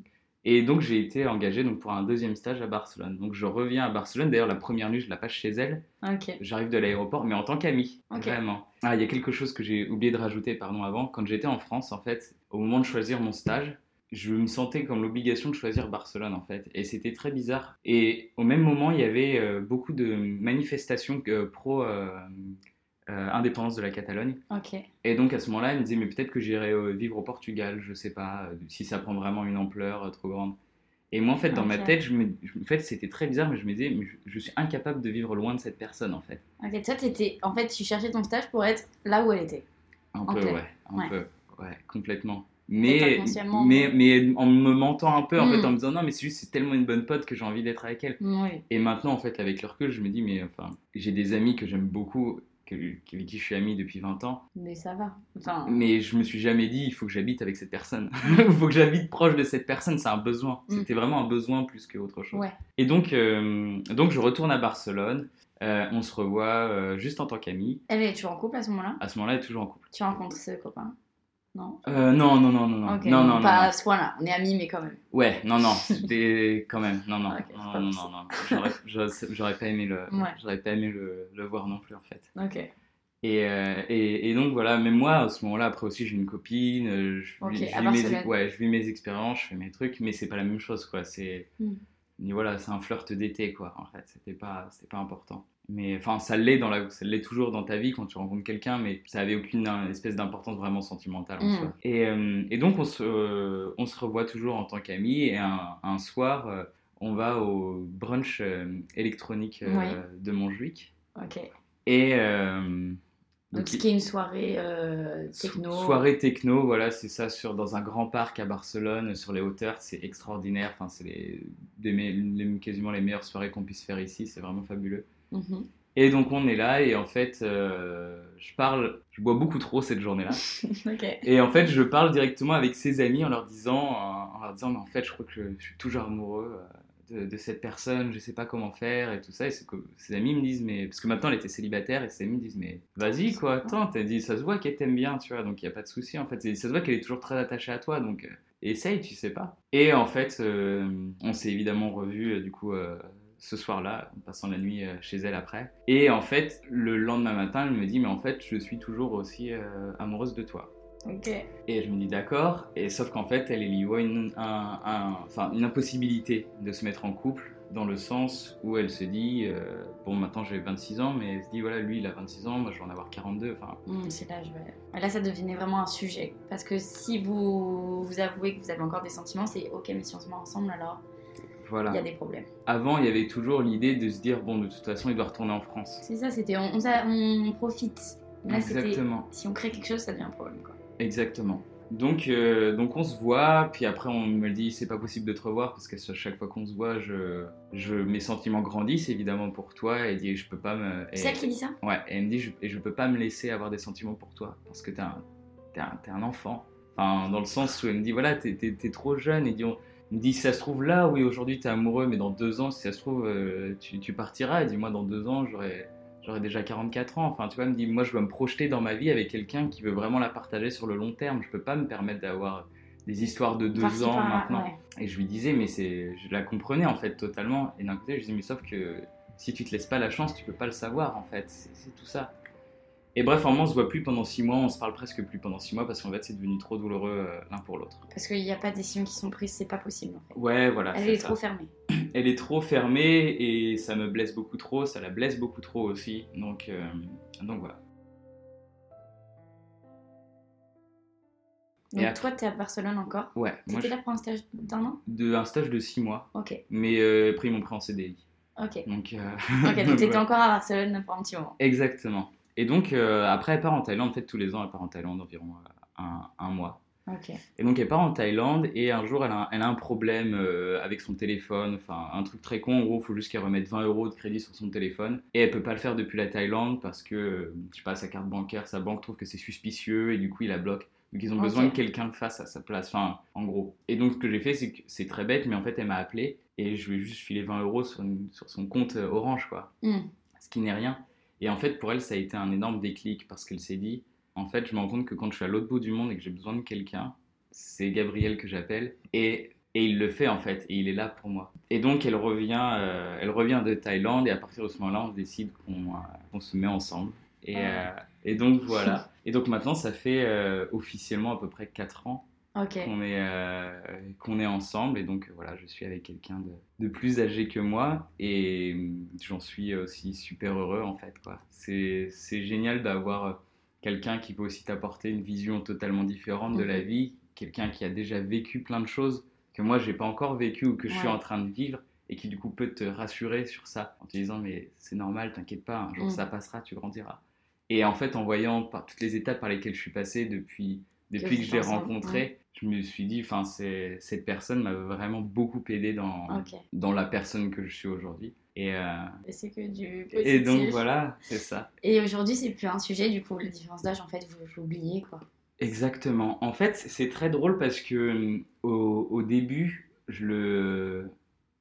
[SPEAKER 2] Et donc j'ai été engagée donc, pour un deuxième stage à Barcelone. Donc je reviens à Barcelone, d'ailleurs la première nuit je la passe chez elle,
[SPEAKER 3] Ok.
[SPEAKER 2] j'arrive de l'aéroport mais en tant qu'amie,
[SPEAKER 3] Ok.
[SPEAKER 2] vraiment. Ah il y a quelque chose que j'ai oublié de rajouter pardon avant, quand j'étais en France en fait, au moment de choisir mon stage, je me sentais comme l'obligation de choisir Barcelone en fait. Et c'était très bizarre. Et au même moment, il y avait euh, beaucoup de manifestations euh, pro euh, indépendance de la Catalogne. Et donc à ce moment-là, elle me disait, mais peut-être que j'irai euh, vivre au Portugal, je sais pas, euh, si ça prend vraiment une ampleur euh, trop grande. Et moi en fait, dans ma tête, je me, en fait, c'était très bizarre, mais je me disais, mais je, je suis incapable de vivre loin de cette personne en fait.
[SPEAKER 3] Ok. Toi, t'étais. En fait, tu cherchais ton stage pour être là où elle était.
[SPEAKER 2] Un peu, ouais, un
[SPEAKER 3] Ouais.
[SPEAKER 2] peu, ouais, complètement. Mais, mais,
[SPEAKER 3] mais-
[SPEAKER 2] en me mentant un peu, en fait, en me disant non, mais c'est juste, c'est tellement une bonne pote que j'ai envie d'être avec elle.
[SPEAKER 3] Oui.
[SPEAKER 2] Et maintenant, en fait, avec le recul, je me dis, mais enfin, j'ai des amis que j'aime beaucoup, avec qui je suis ami depuis 20 ans,
[SPEAKER 3] Mais ça va. Enfin.
[SPEAKER 2] mais je me suis jamais dit, il faut que j'habite avec cette personne. <laughs> Il faut que j'habite proche de cette personne, c'est un besoin.
[SPEAKER 3] Mm.
[SPEAKER 2] C'était vraiment un besoin plus qu'autre chose.
[SPEAKER 3] Ouais.
[SPEAKER 2] Et donc, euh, donc, je retourne à Barcelone. Euh, on se revoit euh, juste en tant qu'amis.
[SPEAKER 3] Elle est toujours en couple à ce moment-là?
[SPEAKER 2] À ce moment-là, elle est toujours en couple.
[SPEAKER 3] Tu rencontres ce copain? Non?
[SPEAKER 2] Euh, non, non, non, non, non.
[SPEAKER 3] Ok.
[SPEAKER 2] non, non,
[SPEAKER 3] pas
[SPEAKER 2] non.
[SPEAKER 3] à ce point-là. On est amis, mais quand même.
[SPEAKER 2] Ouais, non, non, <laughs> c'était quand même, non, non,
[SPEAKER 3] Ok, c'est
[SPEAKER 2] non, non, non, non, J'aurais- pas aimé le,
[SPEAKER 3] Ouais.
[SPEAKER 2] pas aimé le, le voir non plus en fait.
[SPEAKER 3] Ok.
[SPEAKER 2] Et, euh, et, et donc voilà, même moi à ce moment-là, après aussi j'ai une copine, euh, je,
[SPEAKER 3] Ok,
[SPEAKER 2] vis- mes, ouais, je vis mes expériences, je fais mes trucs, mais c'est pas la même chose quoi. C'est
[SPEAKER 3] Hmm.
[SPEAKER 2] Dit voilà, c'est un flirt d'été, quoi. En fait, c'était pas, c'était pas important. Mais enfin, ça l'est dans la, ça l'est toujours dans ta vie quand tu rencontres quelqu'un, mais ça avait aucune espèce d'importance vraiment sentimentale en
[SPEAKER 3] Mm.
[SPEAKER 2] soi. Et, euh, et donc on se, euh, on se revoit toujours en tant qu'amis. Et un, un soir, euh, on va au brunch électronique
[SPEAKER 3] Oui.
[SPEAKER 2] de Montjuic.
[SPEAKER 3] Ok.
[SPEAKER 2] Et
[SPEAKER 3] Donc, ce qui est une soirée euh, techno.
[SPEAKER 2] So- Soirée techno, voilà, c'est ça, sur, dans un grand parc à Barcelone, sur les hauteurs, c'est extraordinaire. Enfin, c'est les, quasiment les meilleures soirées qu'on puisse faire ici, c'est vraiment fabuleux.
[SPEAKER 3] Mhm.
[SPEAKER 2] Et donc on est là et en fait, euh, je parle, je bois beaucoup trop cette journée-là. <laughs> Et en fait, je parle directement avec ses amis en leur disant, en leur disant, mais en fait, je crois que je, je suis toujours amoureux euh, de, de cette personne, je sais pas comment faire et tout ça. Et que ses amis me disent, mais parce que maintenant elle était célibataire et ses amis me disent, mais vas-y quoi, attends, t'as dit, ça se voit qu'elle t'aime bien, tu vois, donc il y a pas de souci en fait. Et ça se voit qu'elle est toujours très attachée à toi, donc euh, essaye, tu sais pas. Et en fait, euh, on s'est évidemment revus du coup. euh, ce soir-là, en passant la nuit euh, chez elle après. Et en fait, le lendemain matin, elle me dit, mais en fait, je suis toujours aussi euh, amoureuse de toi. Et je me dis d'accord, et sauf qu'en fait, elle, elle y voit une, un- un- enfin, une impossibilité de se mettre en couple, dans le sens où elle se dit, euh, bon, maintenant j'ai 26 ans, mais elle se dit, voilà, lui il a 26 ans, moi je vais en avoir 42, enfin,
[SPEAKER 3] c'est là, je vais... Là, ça devenait vraiment un sujet. Parce que si vous, vous avouez que vous avez encore des sentiments, c'est ok, mais si on se met ensemble, alors il y a des problèmes.
[SPEAKER 2] Avant, il y avait toujours l'idée de se dire, bon, de toute façon, il doit retourner en France.
[SPEAKER 3] C'est ça, c'était on, on, s'a- on profite. Là,
[SPEAKER 2] Exactement.
[SPEAKER 3] si on crée quelque chose, ça devient un problème. Quoi.
[SPEAKER 2] Exactement. Donc, euh, donc on se voit, puis après on me dit c'est pas possible de te revoir parce que chaque fois qu'on se voit, je, je, mes sentiments grandissent évidemment pour toi et dit je peux pas me. et-
[SPEAKER 3] C'est elle qui dit ça?
[SPEAKER 2] Ouais, et elle me dit je, et je peux pas me laisser avoir des sentiments pour toi parce que t'es un, t'es un, t'es un enfant. Enfin, dans le sens où elle me dit voilà, t'es, t'es- t'es trop jeune et dit, on- elle me dit si ça se trouve là, oui, aujourd'hui t'es amoureux, mais dans deux ans, si ça se trouve, euh, tu, tu partiras. Elle dit moi dans deux ans, j'aurai, j'aurai déjà 44 ans. Enfin, tu vois, me dit moi je dois me projeter dans ma vie avec quelqu'un qui veut vraiment la partager sur le long terme. Je peux pas me permettre d'avoir des histoires de deux ans maintenant.
[SPEAKER 3] ouais.
[SPEAKER 2] Et je lui disais, mais c'est, je la comprenais en fait totalement. Et d'un côté, je disais, mais sauf que si tu te laisses pas la chance, tu peux pas le savoir en fait. C'est tout ça. Et bref, on se voit plus pendant six mois, on se parle presque plus pendant six mois parce qu'en fait, c'est devenu trop douloureux euh, l'un pour l'autre.
[SPEAKER 3] Parce qu'il n'y a pas de décisions qui sont prises, c'est pas possible en fait.
[SPEAKER 2] Ouais, voilà.
[SPEAKER 3] Elle est trop fermée. <clears throat>
[SPEAKER 2] Elle est trop fermée et ça me blesse beaucoup trop, ça la blesse beaucoup trop aussi. Donc, euh, donc voilà.
[SPEAKER 3] Donc toi, t'es à Barcelone encore.
[SPEAKER 2] Ouais, je...
[SPEAKER 3] là pour un stage d'un an?
[SPEAKER 2] De un stage de six mois,
[SPEAKER 3] Ok,
[SPEAKER 2] mais euh, après ils m'ont pris en CDI.
[SPEAKER 3] ok.
[SPEAKER 2] Donc, euh,
[SPEAKER 3] donc <laughs>
[SPEAKER 2] ouais.
[SPEAKER 3] encore à Barcelone pour un petit moment.
[SPEAKER 2] Exactement. Et donc, euh, après, elle part en Thaïlande. En fait, tous les ans, elle part en Thaïlande environ euh, un, un mois. Et donc, elle part en Thaïlande et un jour, elle a, elle a un problème euh, avec son téléphone. Enfin, un truc très con. En gros, il faut juste qu'elle remette 20 euros de crédit sur son téléphone. Et elle peut pas le faire depuis la Thaïlande parce que, je sais pas, sa carte bancaire, sa banque trouve que c'est suspicieux et du coup, il la bloque. Donc, ils ont besoin que quelqu'un le fasse à sa place. Enfin, en gros. Et donc, ce que j'ai fait, c'est que c'est très bête, mais en fait, elle m'a appelé et je lui ai juste filé 20 euros sur, son compte Orange, quoi
[SPEAKER 3] Hmm.
[SPEAKER 2] ce qui n'est rien. Et en fait, pour elle, ça a été un énorme déclic parce qu'elle s'est dit, en fait, je me rends compte que quand je suis à l'autre bout du monde et que j'ai besoin de quelqu'un, c'est Gabriel que j'appelle et, et il le fait en fait et il est là pour moi. Et donc, elle revient, euh, elle revient de Thaïlande et à partir de ce moment-là, on décide qu'on euh, se met ensemble. Et, euh, et donc voilà. Et donc maintenant, ça fait officiellement à peu près 4 ans Qu'on est, euh, est ensemble et donc voilà je suis avec quelqu'un de, de plus âgé que moi et euh, j'en suis aussi super heureux en fait c'est génial d'avoir euh, quelqu'un qui peut aussi t'apporter une vision totalement différente de la
[SPEAKER 3] Mhm.
[SPEAKER 2] vie quelqu'un qui a déjà vécu plein de choses que moi j'ai pas encore vécu ou que je suis en train de vivre et qui du coup peut te rassurer sur ça en te disant mais c'est normal t'inquiète pas un jour
[SPEAKER 3] Mhm.
[SPEAKER 2] ça passera tu grandiras et en fait en voyant par toutes les étapes par lesquelles je suis passé depuis depuis que je l'ai
[SPEAKER 3] ensemble,
[SPEAKER 2] rencontré, je me suis dit, enfin, cette personne m'a vraiment beaucoup aidé dans, dans la personne que je suis aujourd'hui. Et, euh,
[SPEAKER 3] Et c'est que du positif.
[SPEAKER 2] et donc voilà, c'est ça.
[SPEAKER 3] Et aujourd'hui, c'est plus un sujet, du coup, la différence d'âge, en fait, vous l'oubliez, quoi.
[SPEAKER 2] Exactement. En fait, c'est très drôle parce que au, au début, je le,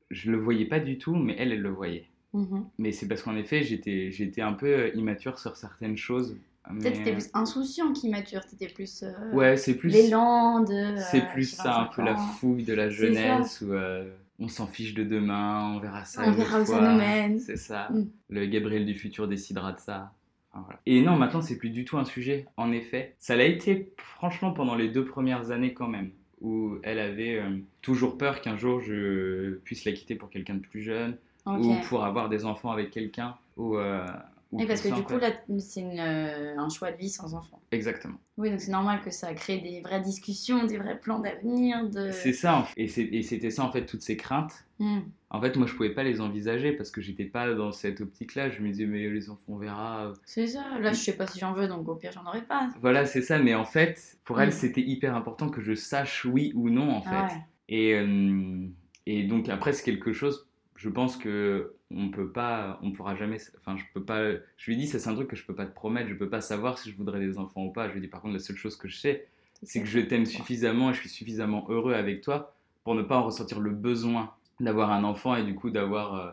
[SPEAKER 2] je le voyais pas du tout, mais elle, elle le voyait.
[SPEAKER 3] Mhm.
[SPEAKER 2] Mais c'est parce qu'en effet, j'étais un peu immature sur certaines choses.
[SPEAKER 3] Peut-être
[SPEAKER 2] mais-
[SPEAKER 3] que t'étais plus insouciant qu'immature, t'étais plus. euh,
[SPEAKER 2] Ouais, c'est plus.
[SPEAKER 3] L'élan de. euh,
[SPEAKER 2] C'est plus ça, un
[SPEAKER 3] 25
[SPEAKER 2] peu la fouille de la jeunesse où euh, on s'en fiche de demain, on verra ça.
[SPEAKER 3] On verra où ça nous mène.
[SPEAKER 2] C'est ça.
[SPEAKER 3] Mm.
[SPEAKER 2] Le Gabriel du futur décidera de ça. Voilà. Et non, maintenant c'est plus du tout un sujet. En effet, ça l'a été franchement pendant les deux premières années quand même. où elle avait euh, toujours peur qu'un jour je puisse la quitter pour quelqu'un de plus jeune ou pour avoir des enfants avec quelqu'un ou euh,
[SPEAKER 3] oui, parce que du coup, là, c'est euh, un choix de vie sans enfant.
[SPEAKER 2] Exactement.
[SPEAKER 3] Oui, donc c'est normal que ça crée des vraies discussions, des vrais plans d'avenir. De...
[SPEAKER 2] C'est ça, et c'était ça en fait, toutes ces craintes. Hmm. En fait, moi, je pouvais pas les envisager parce que j'étais pas dans cette optique-là. Je me disais, mais les enfants, on verra.
[SPEAKER 3] C'est ça, là, je sais pas si j'en veux, donc au pire, j'en aurais pas.
[SPEAKER 2] Voilà, c'est ça, mais en fait, pour elle, hmm. c'était hyper important que je sache oui ou non, en fait. Et, euh, et donc, après, c'est quelque chose je pense que on peut pas, on pourra jamais, enfin je peux pas, je lui dis c'est un truc que je peux pas te promettre, je peux pas savoir si je voudrais des enfants ou pas. Je lui dis par contre la seule chose que je sais, c'est que je t'aime suffisamment et je suis suffisamment heureux avec toi pour ne pas en ressentir le besoin d'avoir un enfant et du coup d'avoir euh,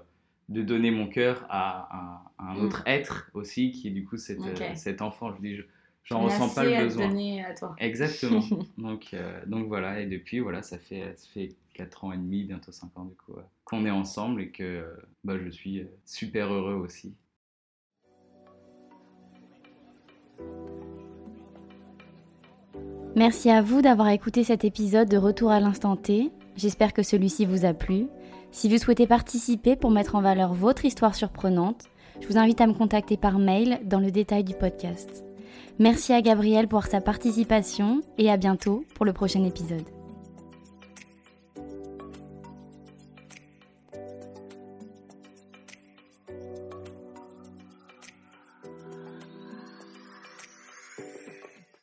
[SPEAKER 2] de donner mon cœur à, un mm. autre être aussi qui est du coup cet, euh, cet enfant. Je dis j'en ressens pas le besoin.
[SPEAKER 3] À toi.
[SPEAKER 2] Exactement. <laughs> donc euh, donc voilà et depuis voilà ça fait ça fait 4 ans et demi, bientôt 5 ans du coup, qu'on est ensemble et que bah, je suis euh, super heureux aussi.
[SPEAKER 1] Merci à vous d'avoir écouté cet épisode de Retour à l'instant T. J'espère que celui-ci vous a plu. Si vous souhaitez participer pour mettre en valeur votre histoire surprenante, je vous invite à me contacter par mail dans le détail du podcast. Merci à Gabriel pour sa participation et à bientôt pour le prochain épisode.